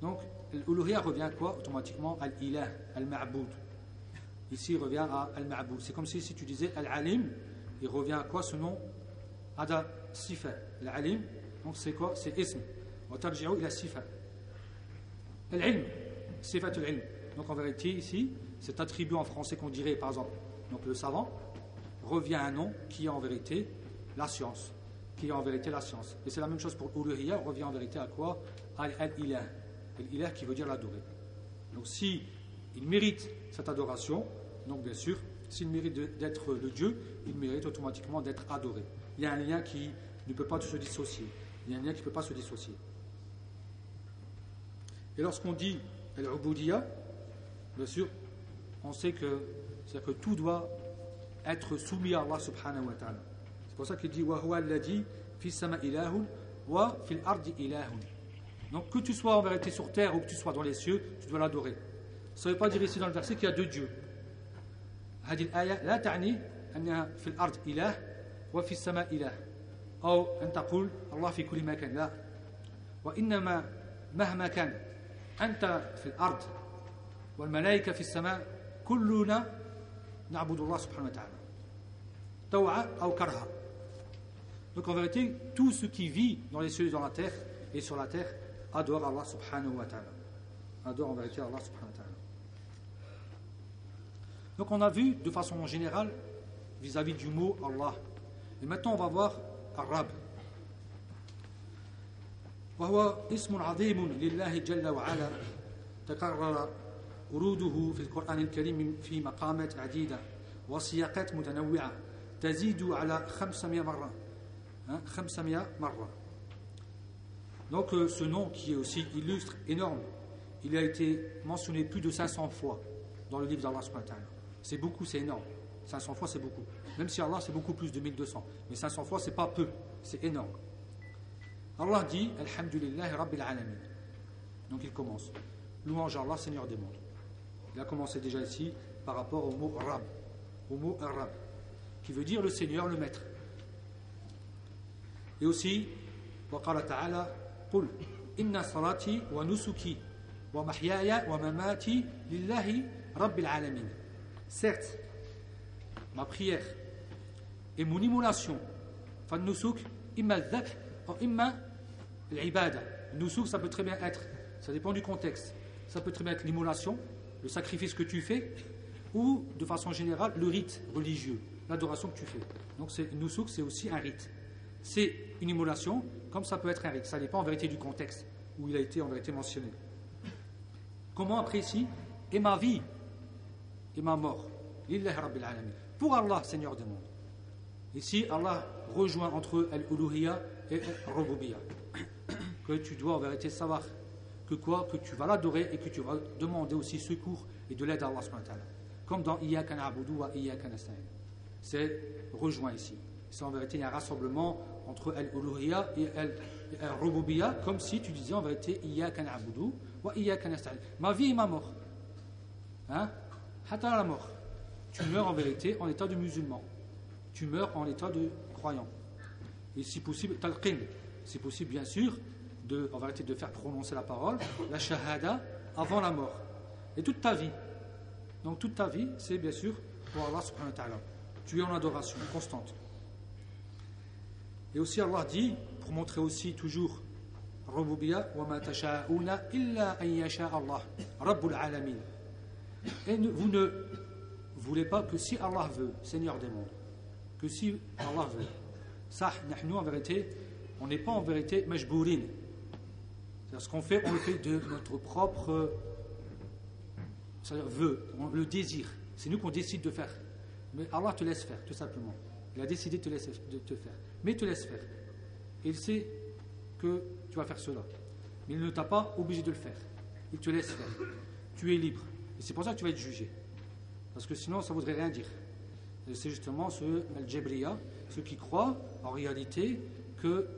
donc l'uluhiyya revient à quoi Automatiquement? Al-ilah, al-ma'boud. Ici, il revient à Al-Ma'bou. C'est comme si, si tu disais Al-Alim, il revient à quoi ce nom? Ada Sifa. Al-Alim, donc c'est quoi? C'est Ism. Watarji'u ila Sifa. Al-Ilm, Sifa al-Ilm. Donc en vérité, ici, cet attribut en français qu'on dirait, par exemple, donc le savant, revient à un nom qui est en vérité la science. Qui est en vérité la science. Et c'est la même chose pour Uluhiyya, revient en vérité à quoi? Al-Ilah. Al-Ilah qui veut dire l'adorer. Donc si il mérite cette adoration, donc bien sûr, s'il mérite d'être le Dieu, il mérite automatiquement d'être adoré. Il y a un lien qui ne peut pas se dissocier. Il y a un lien qui ne peut pas se dissocier. Et lorsqu'on dit Al-Ubudiyya, bien sûr, on sait que, que tout doit être soumis à Allah subhanahu wa ta'ala. C'est pour ça qu'il dit Wa huwa alladhi fi sama ilahun wa fil ardi ilahun. Donc que tu sois en vérité sur terre ou que tu sois dans les cieux, tu dois l'adorer. سوي با دير سي دون فيرسي كي دو ديو هذه الآية لا تعني أنها في الأرض إله وفي السماء إله. أو أن تقول الله في كل مكان. لا. وإنما مهما كان أنت في الأرض والملائكة في السماء كلنا نعبد الله سبحانه وتعالى. توعة أو كرها. Donc en vérité, tout ce qui vit dans les cieux et dans la terre et sur la terre adore Allah subhanahu wa ta'ala. Adore en vérité Allah subhanahu wa ta'ala. Donc on a vu de façon générale vis-à-vis du mot Allah. Et maintenant on va voir arabe. وهو اسم عظيم لله جل وعلا تكرر وروده في القرآن الكريم في مقامات عديدة وسياقات متنوعة تزيد على 500 مرة 500 مرة Donc euh, ce nom qui est aussi illustre, énorme, il a été mentionné plus de 500 fois dans le livre d'Allah subhanahu wa ta'ala. C'est beaucoup, c'est énorme. 500 fois, c'est beaucoup. Même si Allah, c'est beaucoup plus de 1200. Mais 500 fois, c'est pas peu. C'est énorme. Allah dit Alhamdulillah Rabbil Alamin. Donc il commence. Louange à Allah, Seigneur des mondes. Il a commencé déjà ici par rapport au mot Rab, au mot Arab, qui veut dire le Seigneur, le Maître. Et aussi, وقال تعالى قل إن صلاتي ونسكي ومحياي ومماتي لله رب العالمين Certes, ma prière et mon immolation, nusuk, imma imma l'ibada. Nusuk, ça peut très bien être, ça dépend du contexte, ça peut très bien être l'immolation, le sacrifice que tu fais, ou de façon générale, le rite religieux, l'adoration que tu fais. Donc, nusuk, c'est aussi un rite. C'est une immolation, comme ça peut être un rite. Ça dépend en vérité du contexte où il a été en vérité mentionné. Comment ici Et ma vie et ma mort. Pour Allah, Seigneur des mondes. Ici, Allah rejoint entre Al-Uluhiyya et Al-Rububiyya. Que tu dois en vérité savoir que quoi Que tu vas l'adorer et que tu vas demander aussi secours et de l'aide à Allah. Comme dans Iyaka na'budu wa Iyaka nasta'in. C'est rejoint ici. C'est en vérité un rassemblement entre Al-Uluhiyya et Al-Rububiyya, comme si tu disais en vérité Iyaka na'budu wa Iyaka nasta'in. Ma vie et ma mort. Hein? La mort. Tu meurs en vérité en état de musulman. Tu meurs en état de croyant. Et si possible, talqin. C'est possible, bien sûr, de, en vérité, de faire prononcer la parole, la shahada, avant la mort. Et toute ta vie. Donc toute ta vie, c'est bien sûr pour Allah subhanahu wa ta'ala. Tu es en adoration constante. Et aussi Allah dit, pour montrer aussi toujours Rububiya wa ma illa Rabbul alamin. Et vous ne voulez pas que si Allah veut, Seigneur des mondes, que si Allah veut, ça, nous en vérité, on n'est pas en vérité majbourin. C'est-à-dire ce qu'on fait, on le fait de notre propre vœu, le désir. C'est nous qu'on décide de faire. Mais Allah te laisse faire, tout simplement. Il a décidé de te, laisser, de te faire. Mais il te laisse faire. Il sait que tu vas faire cela. Mais il ne t'a pas obligé de le faire. Il te laisse faire. Tu es libre. Et c'est pour ça que tu vas être jugé. Parce que sinon, ça ne voudrait rien dire. C'est justement ceux, Al-Jabriya, ceux qui croient en réalité que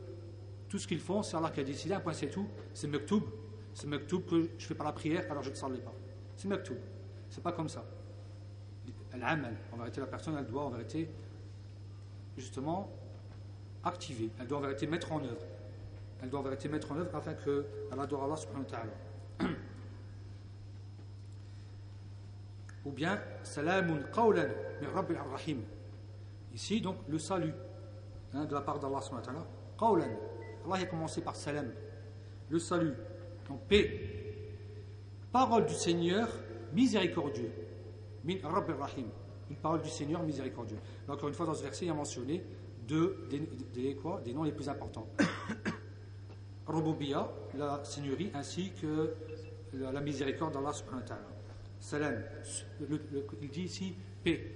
tout ce qu'ils font, c'est Allah qui a décidé, un point c'est tout. C'est Mektoub. C'est Mektoub que je fais par la prière, alors je ne salais pas. C'est Mektoub. C'est pas comme ça. Al-Amal, en vérité, la personne, elle doit en vérité, justement, activer. Elle doit en vérité mettre en œuvre. Elle doit en vérité mettre en œuvre afin qu'elle adore Allah subhanahu wa ta'ala. (clears throat) ou bien salamun qawlan min rabbil rahim ici donc le salut hein, de la part d'Allah subhanahu qawlan Allah a commencé par salam le salut donc paix parole du Seigneur miséricordieux. Min Rabb Rahim. Une parole du Seigneur miséricordieux. encore une fois, dans ce verset, il y a mentionné deux des, quoi, des noms les plus importants. (coughs) Rububiya, la Seigneurie, ainsi que la, miséricorde d'Allah subhanahu wa. Salam. il dit ici paix.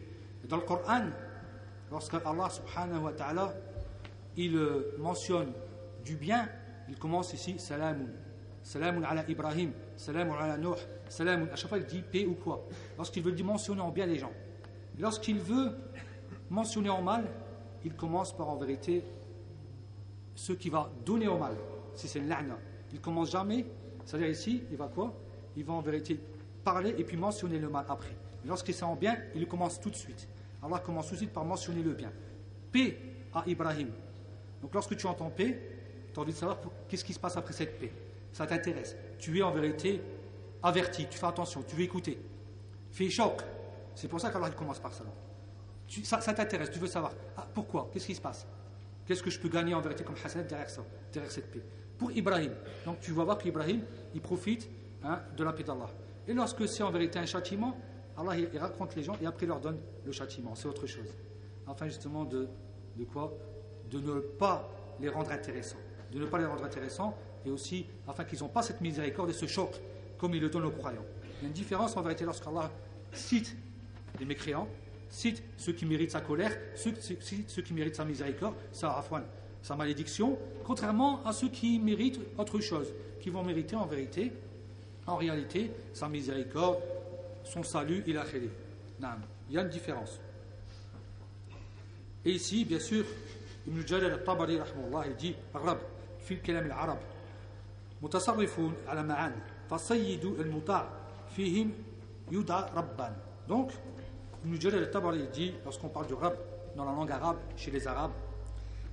Dans le Coran, lorsque Allah subhanahu wa ta'ala il euh, mentionne du bien, il commence ici salamun. Salamun ala Ibrahim, salamun ala Nuh, salamun. À chaque fois, il dit paix ou quoi? Lorsqu'il veut mentionner en bien les gens. Lorsqu'il veut mentionner en mal, il commence par en vérité ce qui va donner au mal. Si c'est l'ana. Il commence jamais, c'est-à-dire ici, il va quoi? Il va en vérité parler et puis mentionner le mal après. Lorsqu'il c'est en bien, il commence tout de suite. Allah commence tout de suite par mentionner le bien. Paix à Ibrahim. Donc lorsque tu entends paix, tu as envie de savoir qu'est-ce qui se passe après cette paix. Ça t'intéresse. Tu es en vérité averti, tu fais attention, tu veux écouter. Fais choc. C'est pour ça qu'Allah commence par ça. ça, t'intéresse, tu veux savoir. Ah, pourquoi? Qu'est-ce qui se passe? Qu'est-ce que je peux gagner en vérité comme Hassan derrière ça, derrière cette paix? Pour Ibrahim. Donc tu vas voir qu'Ibrahim, il profite hein, de la paix d'Allah. Et lorsque c'est en vérité un châtiment, Allah il, raconte les gens et après leur donne le châtiment. C'est autre chose. Enfin justement de, de quoi? De ne pas les rendre intéressants. De ne pas les rendre intéressants et aussi afin qu'ils n'ont pas cette miséricorde et ce choc comme il le donne aux croyants. Il y a une différence en vérité lorsqu'Allah cite les mécréants, cite ceux qui méritent sa colère, ceux, ceux qui méritent sa miséricorde, sa rafouane, sa malédiction, contrairement à ceux qui méritent autre chose, qui vont mériter en vérité, en réalité, sa miséricorde, son salut, il a fait. Il y a une différence. Et ici, bien sûr, Ibn Jalal al-Tabari, il dit Rab, في الكلام العرب متصرفون على معان فالسيد المطاع فيهم يدعى ربان donc Ibn Jalal al-Tabari dit lorsqu'on parle du rab dans la langue arabe chez les arabes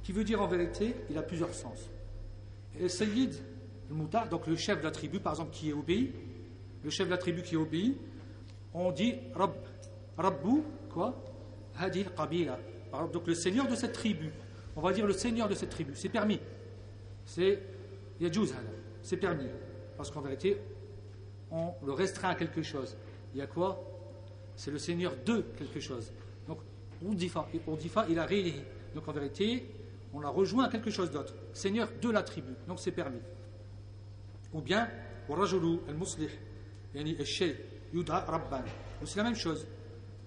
qui veut dire en vérité il a plusieurs sens et le donc le chef de la tribu par exemple qui est obéi le chef de la tribu qui est obéi on dit Rab. Rabbu, quoi? Hadil Qabila. Donc le seigneur de cette tribu. On va dire le seigneur de cette tribu. C'est permis. C'est Yajuz C'est permis. Parce qu'en vérité, on le restreint à quelque chose. Il y a quoi? C'est le seigneur de quelque chose. Donc, on dit il a rééli. Donc en vérité, on l'a rejoint à quelque chose d'autre. Seigneur de la tribu. Donc c'est permis. Ou bien. C'est la même chose.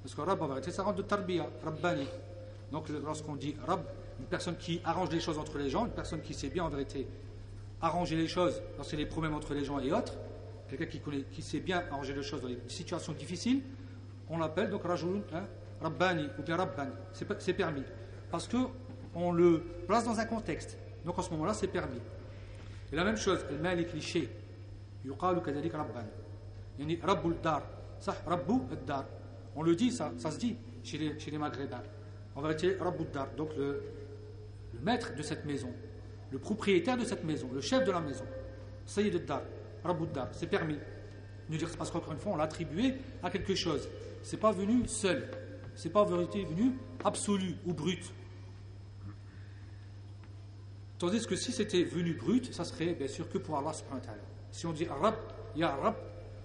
Parce que Rabb, en vérité, ça rentre de Tarbiya, Rabbani. Donc lorsqu'on dit Rabb, une personne qui arrange les choses entre les gens, une personne qui sait bien en vérité arranger les choses lorsqu'il y a des problèmes entre les gens et autres, quelqu'un qui, qui sait bien arranger les choses dans les situations difficiles, on l'appelle donc Rajul, hein, Rabbani ou bien Rabban. C'est permis. Parce qu'on le place dans un contexte. Donc en ce moment-là, c'est permis. Et la même chose, Malik Liché, Yuqalu Kadalik Rabban. Yani Rabbul Dar. Ça, Rabbu Dar. On le dit, ça, ça se dit chez les, chez les Maghrébins. En vérité, Rabbul Dar. Donc le, le maître de cette maison, le propriétaire de cette maison, le chef de la maison, Sayyid Dar, Rabbul Dar, c'est permis. Nous dire parce qu'encore une fois, on l'a attribué à quelque chose. C'est pas venu seul. C'est pas vérité venu absolu ou brut. Tandis que si c'était venu brut, ça serait bien sûr que pour Allah subhanahu wa Si on dit Rab, Ya Rab,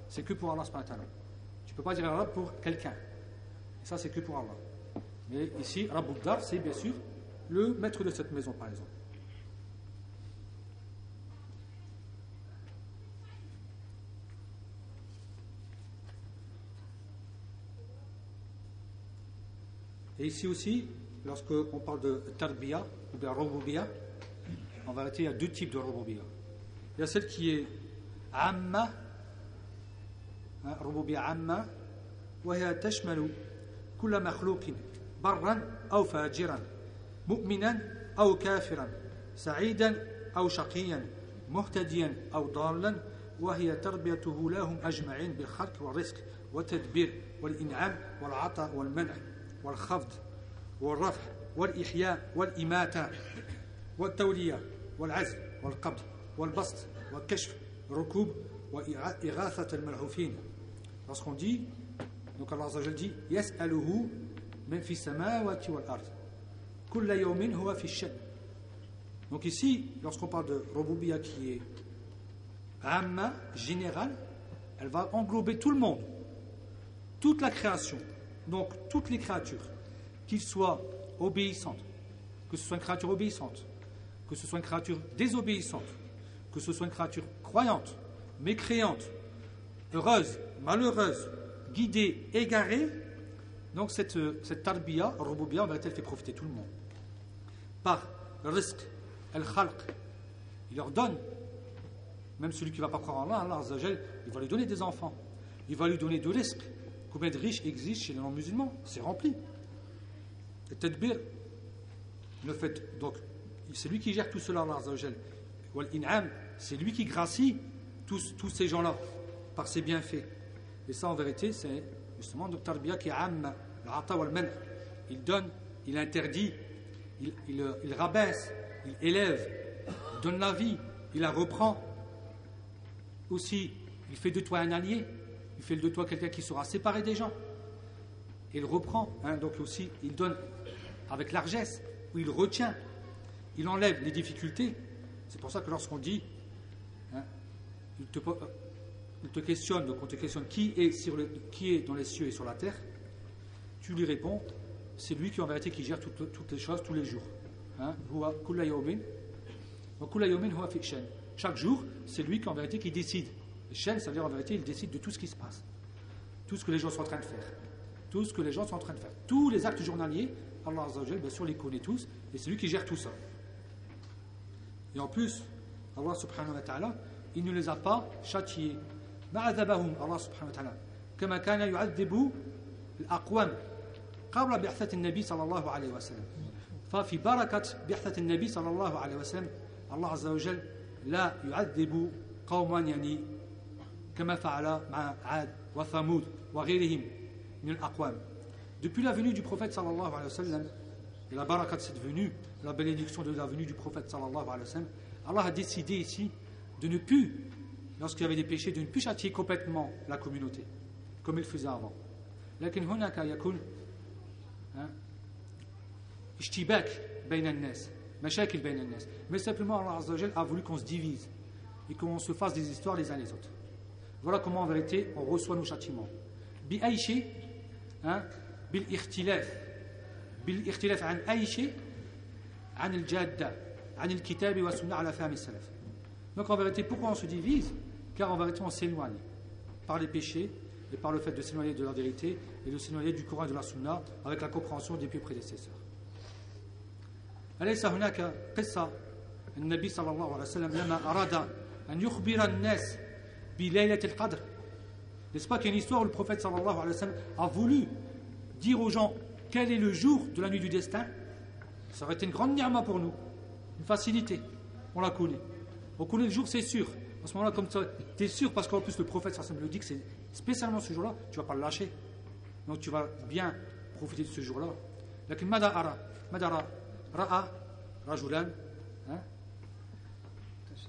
c'est que pour Allah subhanahu wa Tu ne peux pas dire Rab pour quelqu'un. Ça, c'est que pour Allah. Mais ici, Rabbouddar, c'est bien sûr le maître de cette maison, par exemple. Et ici aussi, lorsqu'on parle de tarbiya ou de robobiya, en vérité, il y a deux types de robobiya. Il y a celle qui est amma, ربوبية عامة وهي تشمل كل مخلوق برا أو فاجرا مؤمنا أو كافرا سعيدا أو شقيا مهتديا أو ضالا وهي تربيته لهم أجمعين بالخلق والرزق والتدبير والإنعام والعطاء والمنع والخفض والرفع والإحياء والإماتة والتولية والعزل والقبض والبسط والكشف الركوب وإغاثة الملعوفين Lorsqu'on dit, donc Allah Azza dit, Yas'aluhu min fi samawati wal ard. Kulla yawmin huwa fi shad. Donc ici, lorsqu'on parle de Robubiya qui est Amma, générale, elle va englober tout le monde. toute la création, donc toutes les créatures, qu'ils soient obéissantes, que ce soit une créature obéissante, que ce soit une créature désobéissante, que ce soit une créature croyante, mécréante, heureuse, malheureuse, guidée, égarée, donc cette, cette tarbiya, rububiya, en vérité, elle fait profiter tout le monde. Par le risque, el khalq, il leur donne, même celui qui ne va pas croire en Allah, Allah il va lui donner des enfants, il va lui donner de risques. Combien de riches existent chez les non-musulmans? C'est rempli. Et tadbir, le fait, donc, c'est lui qui gère tout cela, Allah c'est lui qui gracie tous, ces gens-là par ses bienfaits. Et ça, en vérité, c'est justement le tarbiya qui am, le Il donne, il interdit, il, il, rabaisse, il élève, il donne la vie, il la reprend. Aussi, il fait de toi un allié, il fait de toi quelqu'un qui sera séparé des gens. Il reprend, hein, donc aussi, il donne avec largesse, ou il retient, il enlève les difficultés. C'est pour ça que lorsqu'on dit, hein, il, te, il, te, questionne, donc on te questionne qui est, sur qui est dans les cieux et sur la terre, tu lui réponds, c'est lui qui en vérité qui gère toutes, les choses tous les jours. Hein, Chaque jour, c'est lui qui en vérité qui décide. Chaîne, ça veut dire en vérité, il décide de tout ce qui se passe. Tout ce que les gens sont en train de faire. Tout ce que les gens sont en train de faire. Tous les actes journaliers, Allah bien sûr, les connaît tous, et c'est lui qui gère tout ça. Et en plus, Allah subhanahu wa ta'ala, il ne les a pas châtiés. معذبهم الله سبحانه وتعالى كما كان يعذب الأقوام قبل بعثة النبي صلى الله عليه وسلم ففي بركة بعثة النبي صلى الله عليه وسلم الله عز وجل لا يعذب قوما يعني كما فعل مع عاد وثمود وغيرهم من الأقوام Depuis la venue du prophète sallallahu alayhi wa sallam, et la baraka de cette venue, la bénédiction de la venue du prophète sallallahu alayhi wa sallam, Allah a décidé ici de ne plus, lorsqu'il y avait des péchés, de ne plus châtier complètement la communauté, comme il faisait avant. لكن هناك يكون اشتباك بين الناس مشاكل بين الناس mais simplement Allah Azza wa a voulu qu'on se divise et qu'on se fasse des histoires les uns les autres voilà comment en vérité on reçoit nos châtiments بأي شيء بالاختلاف بالاختلاف عن أي شيء عن الجادة عن الكتاب والسنة على فهم السلف donc en vérité pourquoi on se divise car en vérité on s'éloigne par les péchés et par le fait de s'éloigner de la vérité et de s'éloigner du Coran et de la Sunna avec la compréhension des plus prédécesseurs. أليس هناك قصة النبي صلى الله عليه وسلم لما أراد أن يخبر الناس بليلة القدر N'est-ce pas qu'il y a une histoire où le prophète sallallahu alayhi wa sallam a voulu dire aux gens quel est le jour de la nuit du destin Ça aurait été une grande ni'ma pour nous, une facilité. On la connaît. On connaît le jour, c'est sûr. En ce moment-là, comme tu es sûr, parce qu'en plus le prophète sallallahu alayhi wa sallam le dit que c'est spécialement ce jour-là, tu ne vas pas le lâcher. Donc tu vas bien profiter de ce jour-là. لكن ماذا أرى ماذا رأى رجلان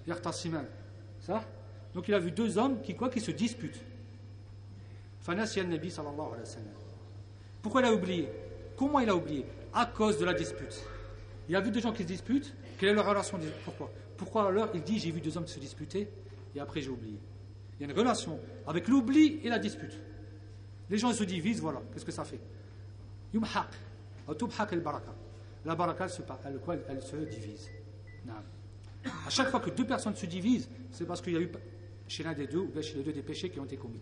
يختصمان ça donc il a vu deux hommes qui quoi qui se disputent Nabi sallallahu alayhi wa sallam. Pourquoi il a oublié Comment il a oublié À cause de la dispute. il a vu deux gens qui se disputent. Quelle est leur relation Pourquoi? Pourquoi alors il dit j'ai vu deux hommes se disputer et après j'ai oublié? Il y a une relation avec l'oubli et la dispute. Les gens se divisent, voilà. Qu'est-ce que ça fait? Yumhaq. baraka. La baraka, elle, elle, elle se divise. À chaque fois que deux personnes se divisent, c'est parce qu'il y a eu chez l'un des deux ou chez les deux des péchés qui ont été commis.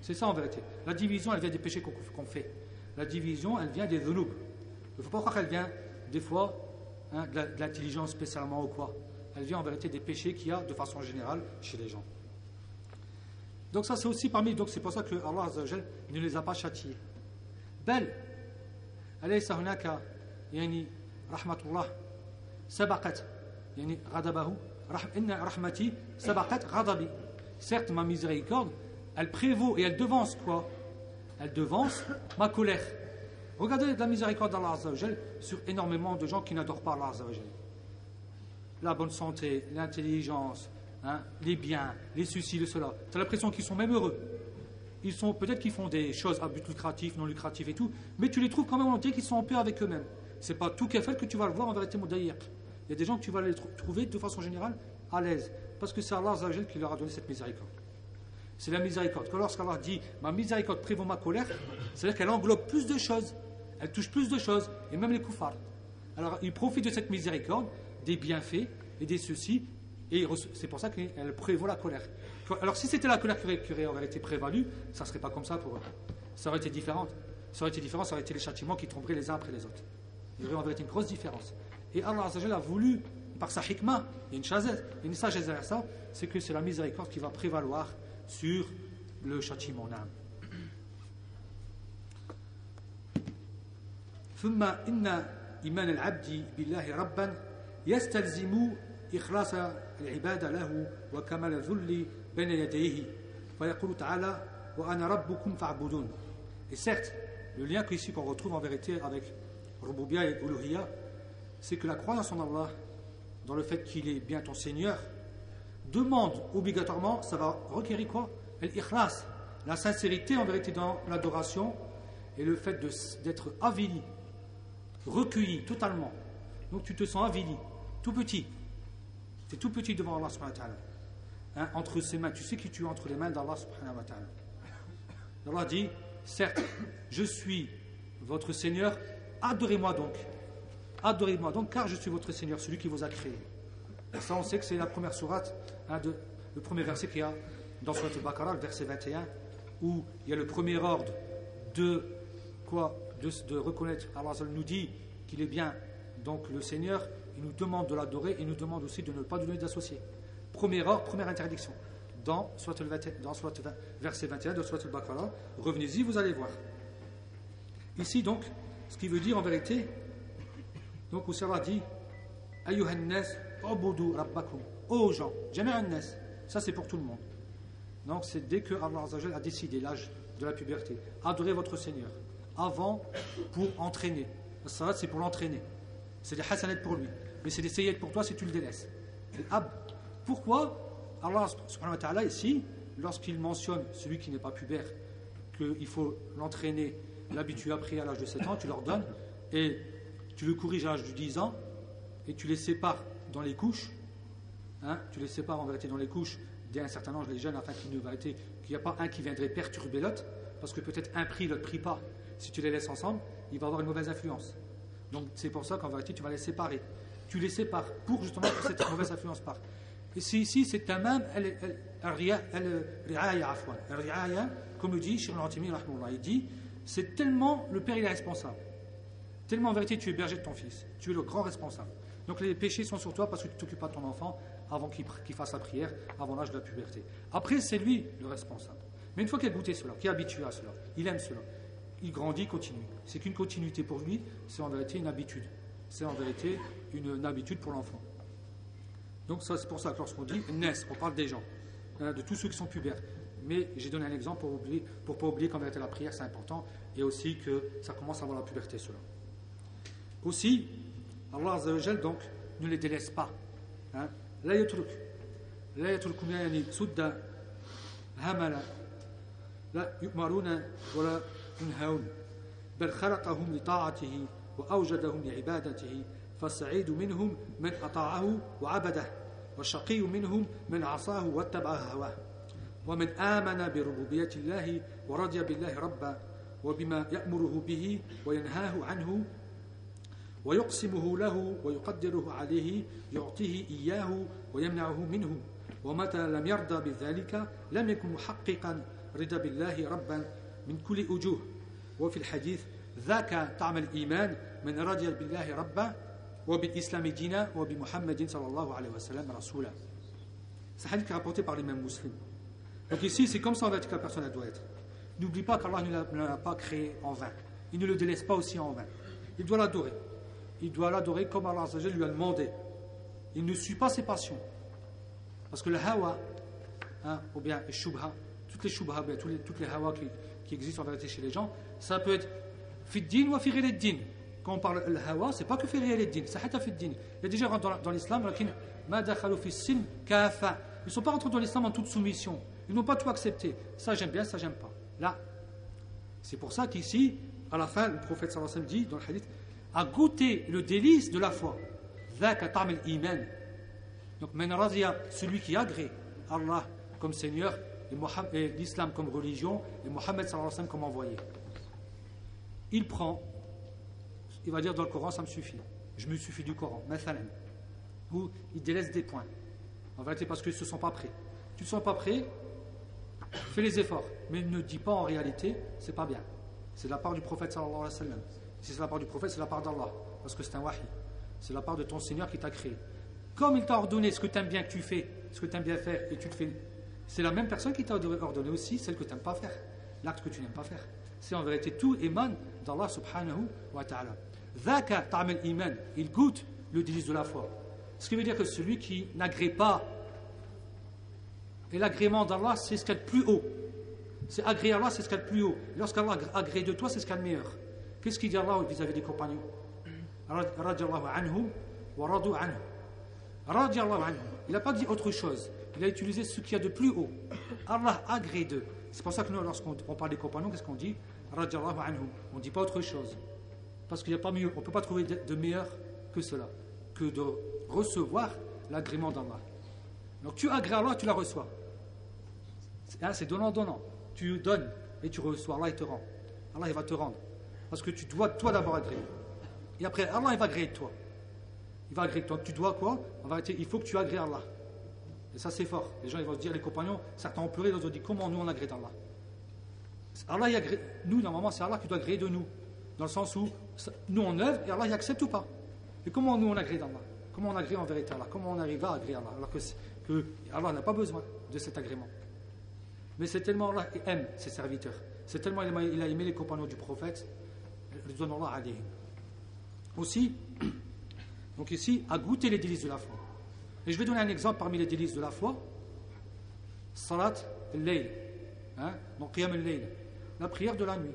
C'est ça en vérité. La division, elle vient des péchés qu'on fait. La division, elle vient des dhunub. Il ne faut pas croire qu'elle vient des fois Hein, de l'intelligence spécialement ou quoi. Elle vient en vérité des péchés qu'il y a de façon générale chez les gens. Donc ça c'est aussi parmi, donc c'est pour ça que Allah Azzawajal, ne les a pas châtiés. Bel, alaysa hunaka, yani rahmatullah, sabaqat, yani ghadabahu, inna rahmati, sabaqat ghadabi. Certes ma miséricorde, elle prévaut et elle devance quoi? Elle devance ma colère. Regardez la miséricorde d'Allah sur énormément de gens qui n'adorent pas Allah La bonne santé, l'intelligence, hein, les biens, les soucis, le cela. Tu as l'impression qu'ils sont même heureux. Ils sont peut-être qu'ils font des choses à but lucratif, non lucratif et tout, mais tu les trouves quand même en qu'ils sont en paix avec eux-mêmes. C'est pas tout fait que tu vas le voir en vérité d'ailleurs. Il y a des gens que tu vas les trouver de façon générale à l'aise, parce que c'est Allah qui leur a donné cette miséricorde. C'est la miséricorde. Lorsqu'Allah dit ma miséricorde prévaut ma colère, c'est-à-dire qu'elle englobe plus de choses, elle touche plus de choses, et même les koufars. Alors il profite de cette miséricorde, des bienfaits et des soucis, et c'est pour ça qu'elle prévaut la colère. Alors si c'était la colère qui aurait, été prévalue, ça ne serait pas comme ça pour eux. Ça aurait été différent. Ça aurait été différent, ça aurait été les châtiments qui tomberaient les uns après les autres. Il y aurait en une grosse différence. Et Allah a voulu, par sa hikmah, une sagesse, une sagesse ça, c'est que c'est la miséricorde qui va prévaloir sur le châtiment ثم إن إيمان العبد بالله ربا يستلزم إخلاص العبادة له وكمال الذل بين يديه فيقول تعالى وأنا ربكم فاعبدون Et certes, le lien qu'ici qu'on retrouve en vérité avec Rububia et Uluhiyya, c'est que la croyance en Allah, dans le fait qu'il est bien ton Seigneur, demande obligatoirement, ça va requérir quoi L'ikhlas, la sincérité en vérité dans l'adoration et le fait d'être avili, recueilli totalement. Donc tu te sens avili, tout petit. Tu es tout petit devant Allah subhanahu wa ta'ala. Hein, entre ses mains, tu sais qui tu es entre les mains d'Allah subhanahu wa ta'ala. Allah dit, certes, je suis votre Seigneur, adorez-moi donc. Adorez-moi donc, car je suis votre Seigneur, celui qui vous a créé. Et ça, on sait que c'est la première sourate, hein, le premier verset qu'il y a dans Surat al-Baqarah, verset 21, où il y a le premier ordre de quoi? De, reconnaître. Allah nous dit qu'il est bien donc le Seigneur, il nous demande de l'adorer, il nous demande aussi de ne pas donner d'associer. Premier ordre, première interdiction. Dans Surat dans verset 21 de Surat al-Baqarah, revenez-y, vous allez voir. Ici donc, ce qui veut dire en vérité, donc où va dit, Ayyuhannas, obudu rabbakum. Ô gens, nas, ça c'est pour tout le monde. Donc c'est dès que Allah a décidé l'âge de la puberté, adorez votre Seigneur. Avant, pour entraîner. Le salat c'est pour l'entraîner. C'est des hasanat pour lui. Mais c'est des sayyid pour toi si tu le délaisses. Pourquoi Allah subhanahu wa ta'ala ici, lorsqu'il mentionne celui qui n'est pas pubère, qu'il faut l'entraîner, l'habituer après à l'âge de 7 ans, tu leur donnes, et tu le corriges à l'âge de 10 ans, et tu les sépares dans les couches, hein, tu les sépares en vérité dans les couches d'un certain âge, les jeunes, afin qu'il n'y a pas un qui viendrait perturber l'autre, parce que peut-être un prie, l'autre prie pas. Si tu les laisses ensemble, il va avoir une mauvaise influence. Donc c'est pour ça qu'en vérité, tu vas les séparer. Tu les sépares pour justement que cette (coughs) mauvaise influence parte. Et si ici, c'est un même, comme dit Shir il dit, c'est tellement le père il est responsable. Tellement en vérité tu es berger de ton fils. Tu es le grand responsable. Donc les péchés sont sur toi parce que tu t'occupes pas de ton enfant avant qu'il fasse la prière, avant l'âge de la puberté. Après, c'est lui le responsable. Mais une fois qu'il a goûté cela, qu'il est habitué à cela, il aime cela, il grandit, continue. C'est qu'une continuité pour lui, c'est en vérité une habitude. C'est en vérité une, habitude pour l'enfant. Donc c'est pour ça que lorsqu'on dit naissent, on parle des gens, hein, de tous ceux qui sont pubères. Mais j'ai donné un exemple pour ne pour pas oublier qu'en vérité la prière c'est important et aussi que ça commence à avoir la puberté cela. Aussi, Allah Azzawajal donc ne les délaisse pas. Hein. لا يترك لا يتركون يعني سد هملا لا يؤمرون ولا ينهون بل خلقهم لطاعته وأوجدهم لعبادته فالسعيد منهم من أطاعه وعبده والشقي منهم من عصاه واتبع هواه. ومن آمن بربوبية الله ورضي بالله ربا وبما يأمره به وينهاه عنه ويقسمه له ويقدره عليه يعطيه إياه ويمنعه منه. ومتى لم يرضى بذلك لم يكن محققا رضا بالله ربا من كل أجوه وفي الحديث ذاك طعم الإيمان من رضي بالله ربا وبالإسلام دينا وبمحمد صلى الله عليه وسلم رسولا C'est un hadith qui est rapporté par les mêmes musulmans. Donc ici, c'est comme ça en fait que la personne doit être. N'oublie pas qu'Allah ne l'a pas créé en vain. Il ne le délaisse pas aussi en vain. Il doit l'adorer. Il doit l'adorer comme Allah lui a demandé. Il ne suit pas ses passions. Parce que le hawa, hein, ou bien le shubha, toutes les shubha, toutes les, toutes les hawa qui, qui existent en vérité chez les gens, ça peut être fiddin ou din. Quand on parle de hawa, c'est pas que din, c'est hatta din. Il y a des gens dans, dans l'islam, ils ne sont pas rentrés dans l'islam en toute soumission. Ils n'ont pas tout accepté. Ça j'aime bien, ça j'aime pas. Là, c'est pour ça qu'ici, à la fin, le prophète sallallahu alayhi wa sallam dit dans le hadith, a goûté le délice de la foi. Donc, celui qui agrée Allah comme Seigneur, et, l'islam comme religion et Mohammed comme envoyé. Il prend, il va dire dans le Coran, ça me suffit. Je me suffis du Coran, Ou il délaisse des points. En vérité, parce qu'ils ne se sont pas prêts. Tu ne sens pas prêt, fais les efforts. Mais ne dis pas en réalité, c'est pas bien. C'est la part du prophète sallallahu alayhi wa sallam. Si c'est la part du prophète, c'est la part d'Allah. Parce que c'est un wahi. C'est la part de ton Seigneur qui t'a créé. Comme il t'a ordonné ce que tu aimes bien que tu fais, ce que tu aimes bien faire, et tu le fais, c'est la même personne qui t'a ordonné aussi celle que tu n'aimes pas faire, l'acte que tu n'aimes pas faire. C'est en vérité tout émane d'Allah subhanahu wa ta'ala. iman, il goûte le délice de la foi. Ce qui veut dire que celui qui n'agrée pas, et l'agrément d'Allah, c'est ce qu'il y a de plus haut. C'est agréer Allah, c'est ce qu'il y a de plus haut. Lorsqu'Allah agrée de toi, c'est ce qu'il y a de meilleur. Qu'est-ce qu'il dit Allah vis-à-vis des compagnons? Il n'a pas dit autre chose. Il a utilisé ce qu'il y a de plus haut. Allah agrée d'eux. C'est pour ça que nous, lorsqu'on parle des compagnons, qu'est-ce qu'on dit? On ne dit pas autre chose. Parce qu'il n'y a pas mieux. On ne peut pas trouver de meilleur que cela. Que de recevoir l'agrément d'Allah. Donc tu agrées Allah, tu la reçois. Hein, c'est donnant-donnant. Tu donnes et tu reçois. Allah, il te rend. Allah, il va te rendre. Parce que tu dois, toi, d'abord agréer. Et après, Allah, il va agréer de toi. Il va agréer de toi. Tu dois quoi? Il faut que tu agrées Allah. Et ça, c'est fort. Les gens, ils vont se dire, les compagnons, certains ont pleuré, d'autres ont dit, comment nous, on agrée d'Allah Allah, il. Nous, normalement, c'est Allah qui doit agréer de nous. Dans le sens où, nous, on œuvre et Allah, il accepte ou pas? Et comment nous, on agrée d'Allah Comment on agrée en vérité Allah? Comment on arrive à agréer Allah? Alors que, que Allah n'a pas besoin de cet agrément. Mais c'est tellement Allah qui aime ses serviteurs. C'est tellement il a aimé les compagnons du prophète. Aussi, (clears throat) donc ici, à goûter les délices de la foi. Et je vais donner un exemple parmi les délices de la foi. Salat al-layl. Hein? Donc, al-layl. La prière de la nuit.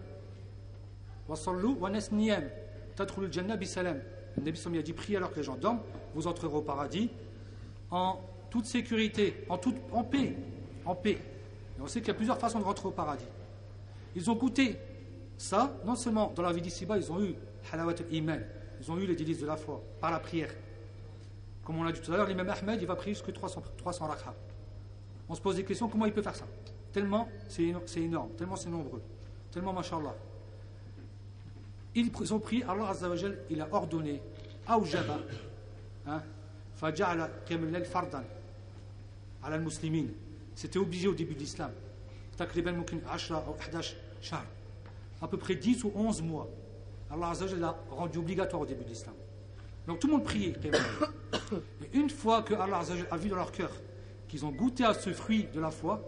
Wa sallu wa nasniyam. Tadkhulu al-jannah bi salam. Le Nabi a dit priez alors que les gens dorment, vous entrerez au paradis en toute sécurité, en, toute, en paix. En paix. Et on sait qu'il y a plusieurs façons de rentrer au paradis. Ils ont goûté ça, non seulement dans la vie d'ici-bas, ils ont eu halawat iman ils ont eu les délices de la foi par la prière. Comme on l'a dit tout à l'heure, l'imam Ahmed, il va prier jusqu'à 300, 300 rakha. On se pose des questions, comment il peut faire ça? Tellement c'est énorme, tellement c'est nombreux, tellement mashallah. Ils ont prié, Allah Azzawajal, il a ordonné, Aoujaba, hein, Faja'ala Qiyam fardan, ala al-muslimin. C'était obligé au début de l'islam. Takriban mukin 10 ou 11 shahr. À peu près 10 ou 11 mois. Allah l'a rendu obligatoire au début de l'islam. Donc tout le monde priait. (coughs) Et une fois que Allah a vu dans leur cœur qu'ils ont goûté à ce fruit de la foi,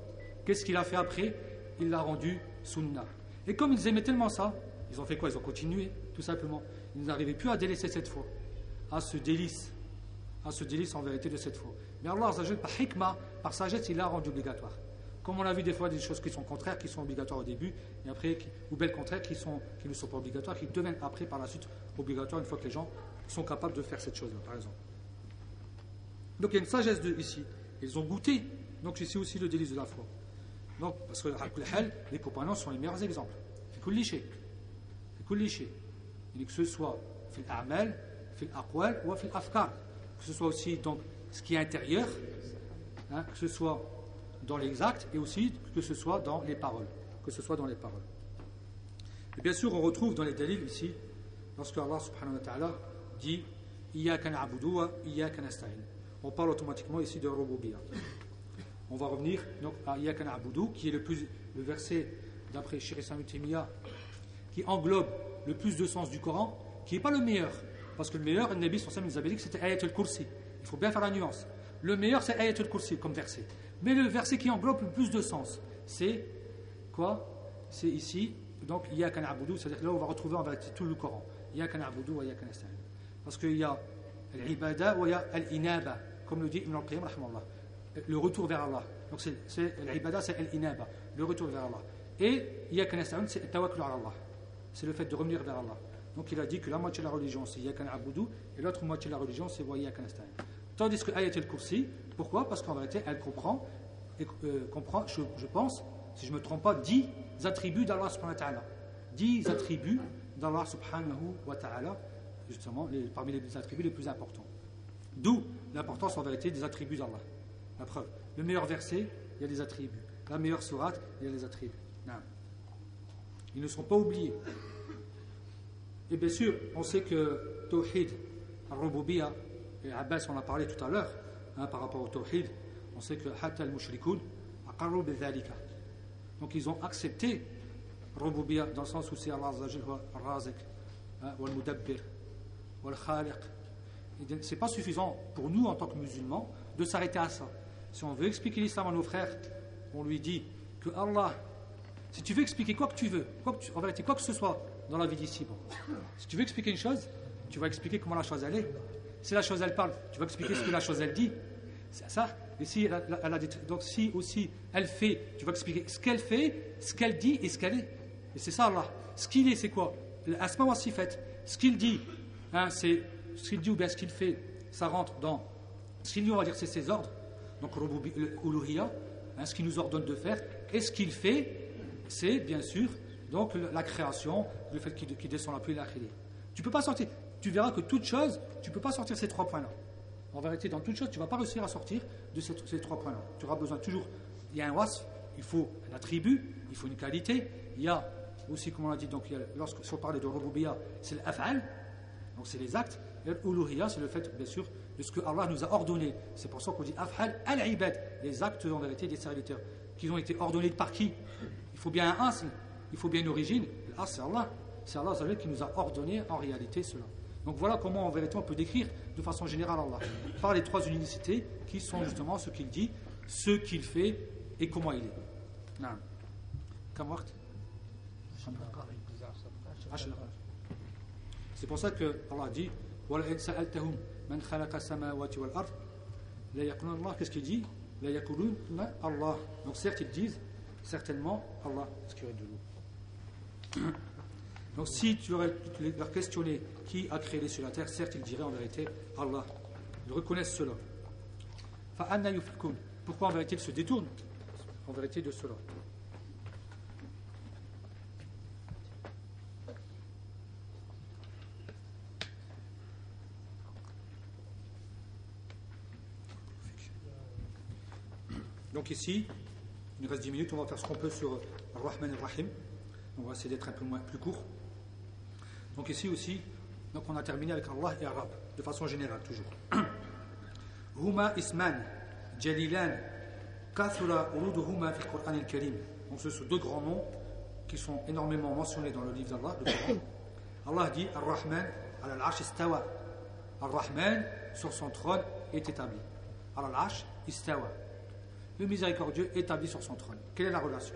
qu'est-ce qu'il a fait après? Il l'a rendu sunnah. Et comme ils aimaient tellement ça, ils ont fait quoi? Ils ont continué, tout simplement. Ils n'arrivaient plus à délaisser cette foi, à ce délice, à ce délice en vérité de cette foi. Mais Allah, par hikmah, par sagesse, il l'a rendu obligatoire. Comme on a vu des fois des choses qui sont contraires, qui sont obligatoires au début, et après, ou qui, sont, qui ne sont pas obligatoires, qui deviennent après, par la suite, obligatoires une fois que les gens sont capables de faire cette chose-là, par exemple. Donc il y a une sagesse de, ici. Ils ont goûté. Donc ici aussi le délice de la foi. Donc, parce que les compagnons sont les meilleurs exemples. C'est. C'est. Que ce soit fil a'mal, fil aqwal ou fil afkar. Que ce soit aussi donc ce qui est intérieur, hein, que ce soit dans les actes et aussi que ce soit dans les paroles. Que ce soit dans les paroles. Et bien sûr, on retrouve dans les dalils ici, lorsque Allah subhanahu wa ta'ala dit On parle automatiquement ici de Rububiyya. On va revenir donc à Na'budu, qui est le, plus, le verset d'après Shir qui englobe le plus de sens du Coran, qui n'est pas le meilleur. Parce que le meilleur, le Nabi nous avait dit que c'était Ayat al-Kursi. Il faut bien faire la nuance. Le meilleur, c'est Ayat al-Kursi comme verset. Mais le verset qui englobe le plus de sens, c'est quoi? C'est ici, donc Iyaka na'budu, c'est-à-dire là on va retrouver en vérité tout le Coran. Iyaka na'budu wa Iyaka nasta'in. Parce qu'il y a l'ibada ou il y a l'inaba, comme le dit Ibn al-Qayyim, le retour vers Allah. Donc c'est l'ibada, c'est l'inaba, le retour vers Allah. Et Iyaka nasta'in, c'est tawakkul ala Allah. C'est le fait de revenir vers Allah. Donc il a dit que la moitié de la religion c'est Iyaka na'budu et l'autre moitié de la religion c'est wa Iyaka nasta'in. Tandis que Ayat al-Kursi, pourquoi? Parce qu'en vérité, elle comprend, euh, comprend je, pense, si je ne me trompe pas, dix attributs d'Allah subhanahu wa ta'ala. Dix attributs d'Allah subhanahu wa ta'ala, justement, parmi les attributs les plus importants. D'où l'importance en vérité des attributs d'Allah. La preuve. Le meilleur verset, il y a des attributs. la meilleure sourate, il y a les attributs. Ils ne sont pas oubliés. Et bien sûr, on sait que Tawhid, Al-Rububiya, et Abbas, on a parlé tout à l'heure, hein, par rapport au Tawhid, on sait que Hatta al-Mushrikun, donc ils ont accepté Rububiya dans le sens où c'est Allah Al-Razik, hein, Al-Mudabbir, Al-Khaliq. C'est pas suffisant pour nous en tant que musulmans de s'arrêter à ça. Si on veut expliquer l'islam à nos frères, on lui dit que Allah, si tu veux expliquer quoi que tu veux, quoi que en vérité, quoi que ce soit dans la vie d'ici, bon, si tu veux expliquer une chose, tu vas expliquer comment la chose elle est. Si la chose elle parle, tu vas expliquer ce que la chose elle dit. C'est ça. Et si elle, a donc si aussi elle fait, tu vas expliquer ce qu'elle fait, ce qu'elle dit et ce qu'elle est. Et c'est ça Allah. Ce qu'il est, c'est quoi? Asma wa fait. Ce qu'il dit, hein, c'est ce qu'il dit ou bien ce qu'il fait, ça rentre dans ce qu'il dit, on va dire, c'est ses ordres. Donc, uluhiyya, hein, ce qu'il nous ordonne de faire. Et ce qu'il fait, c'est bien sûr donc la création, le fait qu'il descend la pluie et la Tu peux pas sortir. Tu verras que toute chose, tu peux pas sortir ces trois points-là. En vérité, dans toute chose, tu vas pas réussir à sortir de ces, trois points-là. Tu auras besoin toujours. Il y a un wasf, il faut un attribut, il faut une qualité. Il y a aussi, comme on l'a dit, donc, lorsque, on parlait de rububiya, c'est l'af'al, donc c'est les actes. Et l'uluhiya, c'est le fait, bien sûr, de ce que Allah nous a ordonné. C'est pour ça qu'on dit af'al al-ibad, les actes en vérité des serviteurs, qui ont été ordonnés par qui? Il faut bien un asl, il faut bien une origine. Ah, c'est Allah. C'est Allah qui nous a ordonné en réalité cela. Donc voilà comment en vérité on peut décrire de façon générale Allah par les trois unicités qui sont justement ce qu'il dit, ce qu'il fait et comment il est. C'est pour ça que Allah dit Qu'est-ce qu'il dit? Allah. Donc certes ils disent certainement Allah. Donc si tu leur questionner qui a créé les et la terre, certes ils diraient en vérité Allah. Ils reconnaissent cela. Pourquoi en vérité ils se détournent en vérité de cela? Donc ici, il nous reste 10 minutes, on va faire ce qu'on peut sur Rahman et Rahim. On va essayer d'être un peu moins, plus court. Donc ici aussi, donc on a terminé avec Allah et Arabe, de façon générale toujours. (coughs) Huma isman, jalilan, kathura uruduhuma fi Qur'an al-Karim. Donc ce sont deux grands noms qui sont énormément mentionnés dans le livre d'Allah, le. Allah dit Ar-Rahman al-Arsh istawa. Ar-Rahman, sur son trône, est établi. Al-Arsh istawa Le miséricordieux établi sur son trône. Quelle est la relation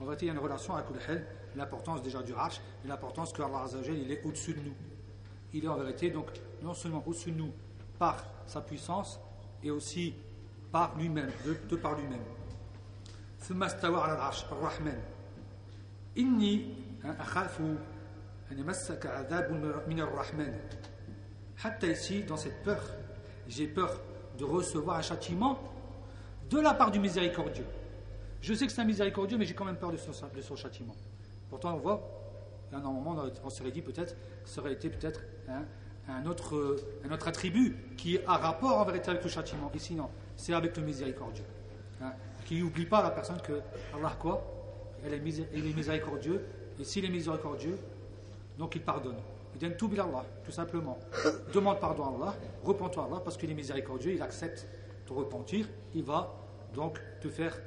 En vérité, il y a une relation avec le l'importance déjà du Arsh et l'importance que Allah il est au-dessus de nous. Il est en vérité donc non seulement au-dessus de nous par sa puissance et aussi par lui-même, de, par lui-même. ثم استوى على العرش الرحمن إني أخاف أن يمسك عذاب من الرحمن حتى ici dans cette peur j'ai peur de recevoir un châtiment de la part du miséricordieux je sais que c'est un miséricordieux mais j'ai quand même peur de son, châtiment Pourtant, on voit, à un moment, on serait dit peut-être, ça aurait été peut-être un, autre, un autre attribut qui a rapport en vérité avec le châtiment. Ici, non, c'est avec le miséricordieux. Hein, qui n'oublie pas la personne que Allah, quoi est, il est miséricordieux, et s'il est miséricordieux, donc il pardonne. Il donne tout Allah, tout simplement. Demande pardon à Allah, repens-toi à Allah, parce qu'il est miséricordieux, il accepte de repentir, il va donc te faire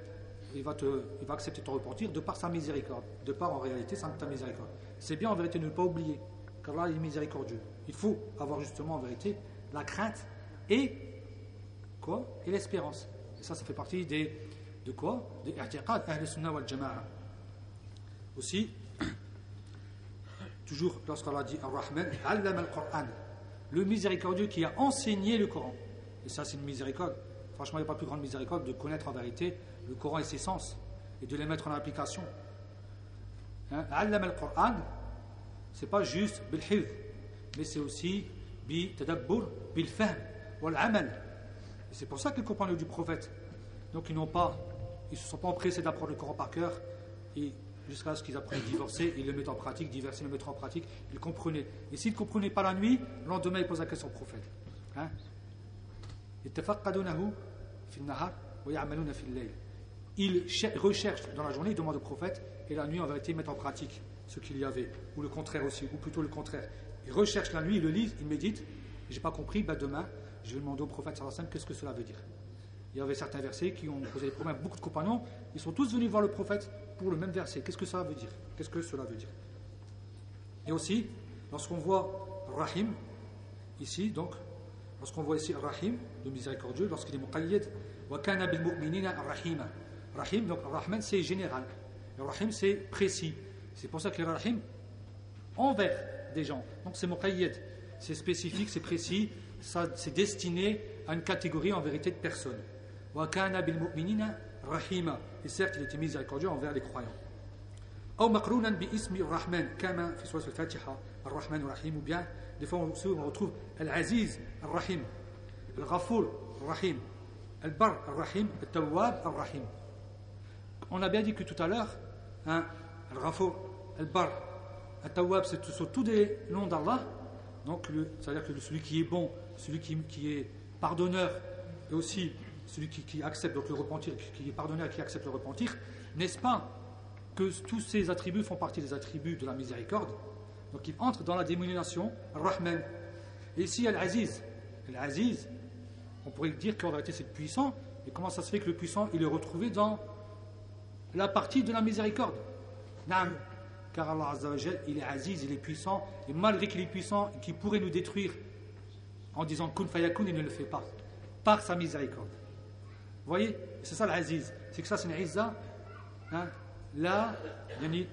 il va, te, il va accepter ton repentir de par sa miséricorde, de par en réalité sa miséricorde. C'est bien en vérité de ne pas oublier qu'Allah est miséricordieux. Il faut avoir justement en vérité la crainte et quoi? Et l'espérance. Et ça, ça fait partie des de quoi? Des i'tiqad sunnah wal jama'a. Aussi, (coughs) toujours lorsqu'Allah dit Ar-Rahman, al-Qur'an, le miséricordieux qui a enseigné le Coran. Et ça, c'est une miséricorde. Franchement, il n'y a pas plus grande miséricorde de connaître en vérité le Coran et ses sens et de les mettre en application. Hein? al-Qur'an, c'est pas juste bil mais c'est aussi bi tadabbur, bil fahm, wal amal. C'est pour ça que les compagnons du prophète, donc ils n'ont pas, ils se sont pas empressés d'apprendre le Coran par cœur et jusqu'à ce qu'ils apprennent à divorcer, ils le mettent en pratique, divorcer, le mettent en pratique, ils comprenaient. Et s'ils ne comprenaient pas la nuit, le lendemain ils posent la question au prophète. Hein? Il recherche dans la journée, il demande au prophète, et la nuit, en vérité, il met en pratique ce qu'il y avait, ou le contraire aussi, ou plutôt le contraire. Il recherche la nuit, il le lit, il médite, j'ai pas compris, bah demain, je vais demander au prophète qu'est-ce que cela veut dire. Il y avait certains versets qui ont posé des problèmes beaucoup de compagnons, ils sont tous venus voir le prophète pour le même verset. Qu'est-ce que veut dire? Qu'est-ce que cela veut dire? Et aussi, lorsqu'on voit Rahim, ici, donc, lorsqu'on voit ici Rahim, le miséricordieux, lorsqu'il est muqayyid, wa kana bil mu'minina rahima. Rahim, donc Rahman, c'est général. Le Rahim, c'est précis. C'est pour ça que le Rahim, envers des gens. Donc c'est muqayyid. C'est spécifique, c'est précis, c'est destiné à une catégorie en vérité de personnes. Wa kana bil mu'minina rahima. Et certes, il était miséricordieux envers les croyants. أو مقرونا باسم الرحمن كما في سورة الفاتحة الرحمن الرحيم ou bien des fois on retrouve Al-Aziz Al-Rahim Al-Ghafour Al-Rahim Al-Bar Al-Rahim Al-Tawwab Al-Rahim on a bien dit que tout à l'heure hein, Al-Ghafour Al-Bar Al-Tawwab ce sont tous des noms d'Allah donc c'est-à-dire que celui qui est bon celui qui, est pardonneur et aussi celui qui, accepte donc le repentir qui est pardonneur qui accepte le repentir n'est-ce pas que tous ces attributs font partie des attributs de la miséricorde? Donc ils entrent dans la dénomination Rahman. Et ici, Al-Aziz. Al-Aziz, on pourrait dire qu'en réalité c'est le puissant, mais comment ça se fait que le puissant, il est retrouvé dans la partie de la miséricorde? Car Allah Azzawajal, il est Aziz, il est puissant, et malgré qu'il est puissant, qu'il pourrait nous détruire en disant Kun fayakun, il ne le fait pas, par sa miséricorde. Vous voyez? C'est ça l'Aziz. C'est que ça, c'est une Izza. Hein? La yani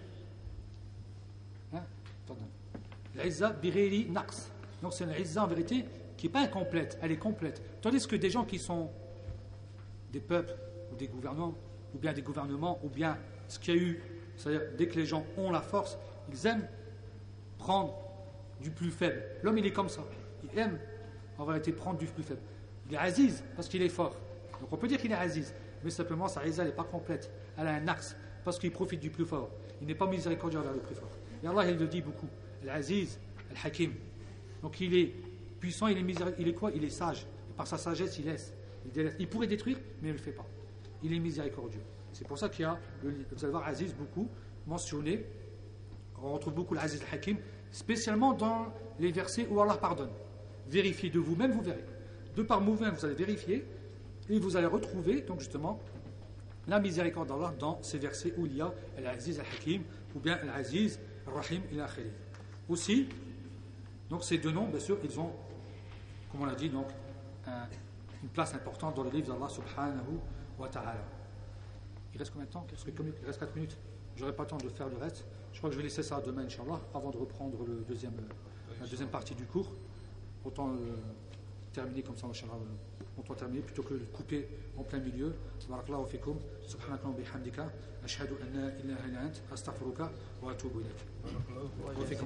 hein, l'izza biriri naqs. Donc c'est une izza en vérité qui n'est pas incomplète. Elle est complète. Tandis que des gens qui sont des peuples ou des gouvernements ou bien des gouvernements ou bien ce qu'il y a eu c'est-à-dire dès que les gens ont la force ils aiment prendre du plus faible. L'homme il est comme ça. Il aime en vérité prendre du plus faible. Il est aziz parce qu'il est fort. Donc on peut dire qu'il est aziz mais simplement sa izza n'est pas complète. Elle a un axe parce qu'il profite du plus fort. Il n'est pas miséricordieux envers le plus fort. Et Allah, il le dit beaucoup. Al-Aziz, Al-Hakim. Donc il est puissant, il est. Il est quoi? Il est sage. Par sa sagesse, il laisse. Il, pourrait détruire, mais il ne le fait pas. Il est miséricordieux. C'est pour ça qu'il y a, vous allez voir Aziz beaucoup mentionné. On retrouve beaucoup l'Aziz Al-Hakim, spécialement dans les versets où Allah pardonne. Vérifiez de vous-même, vous verrez. De par vous-même, vous allez vérifier et vous allez retrouver, donc justement, la miséricorde d'Allah dans ces versets où il y a Al-Aziz Al-Hakim ou bien Al-Aziz Al-Rahim il Aussi, donc ces deux noms, bien sûr, ils ont, comme on l'a dit, donc, une place importante dans le livre d'Allah subhanahu wa ta'ala. Il reste combien de temps? Il reste 4 minutes? J'aurai pas le temps de faire le reste. Je crois que je vais laisser ça demain, Inch'Allah, avant de reprendre la deuxième partie du cours. Autant euh, terminer comme ça, Inch'Allah on doit terminer plutôt que de couper en plein milieu. Barakallahu fikum, subhanaka bihamdika, ashhadu an la ilaha illa ant, astaghfiruka wa atubu ilayk.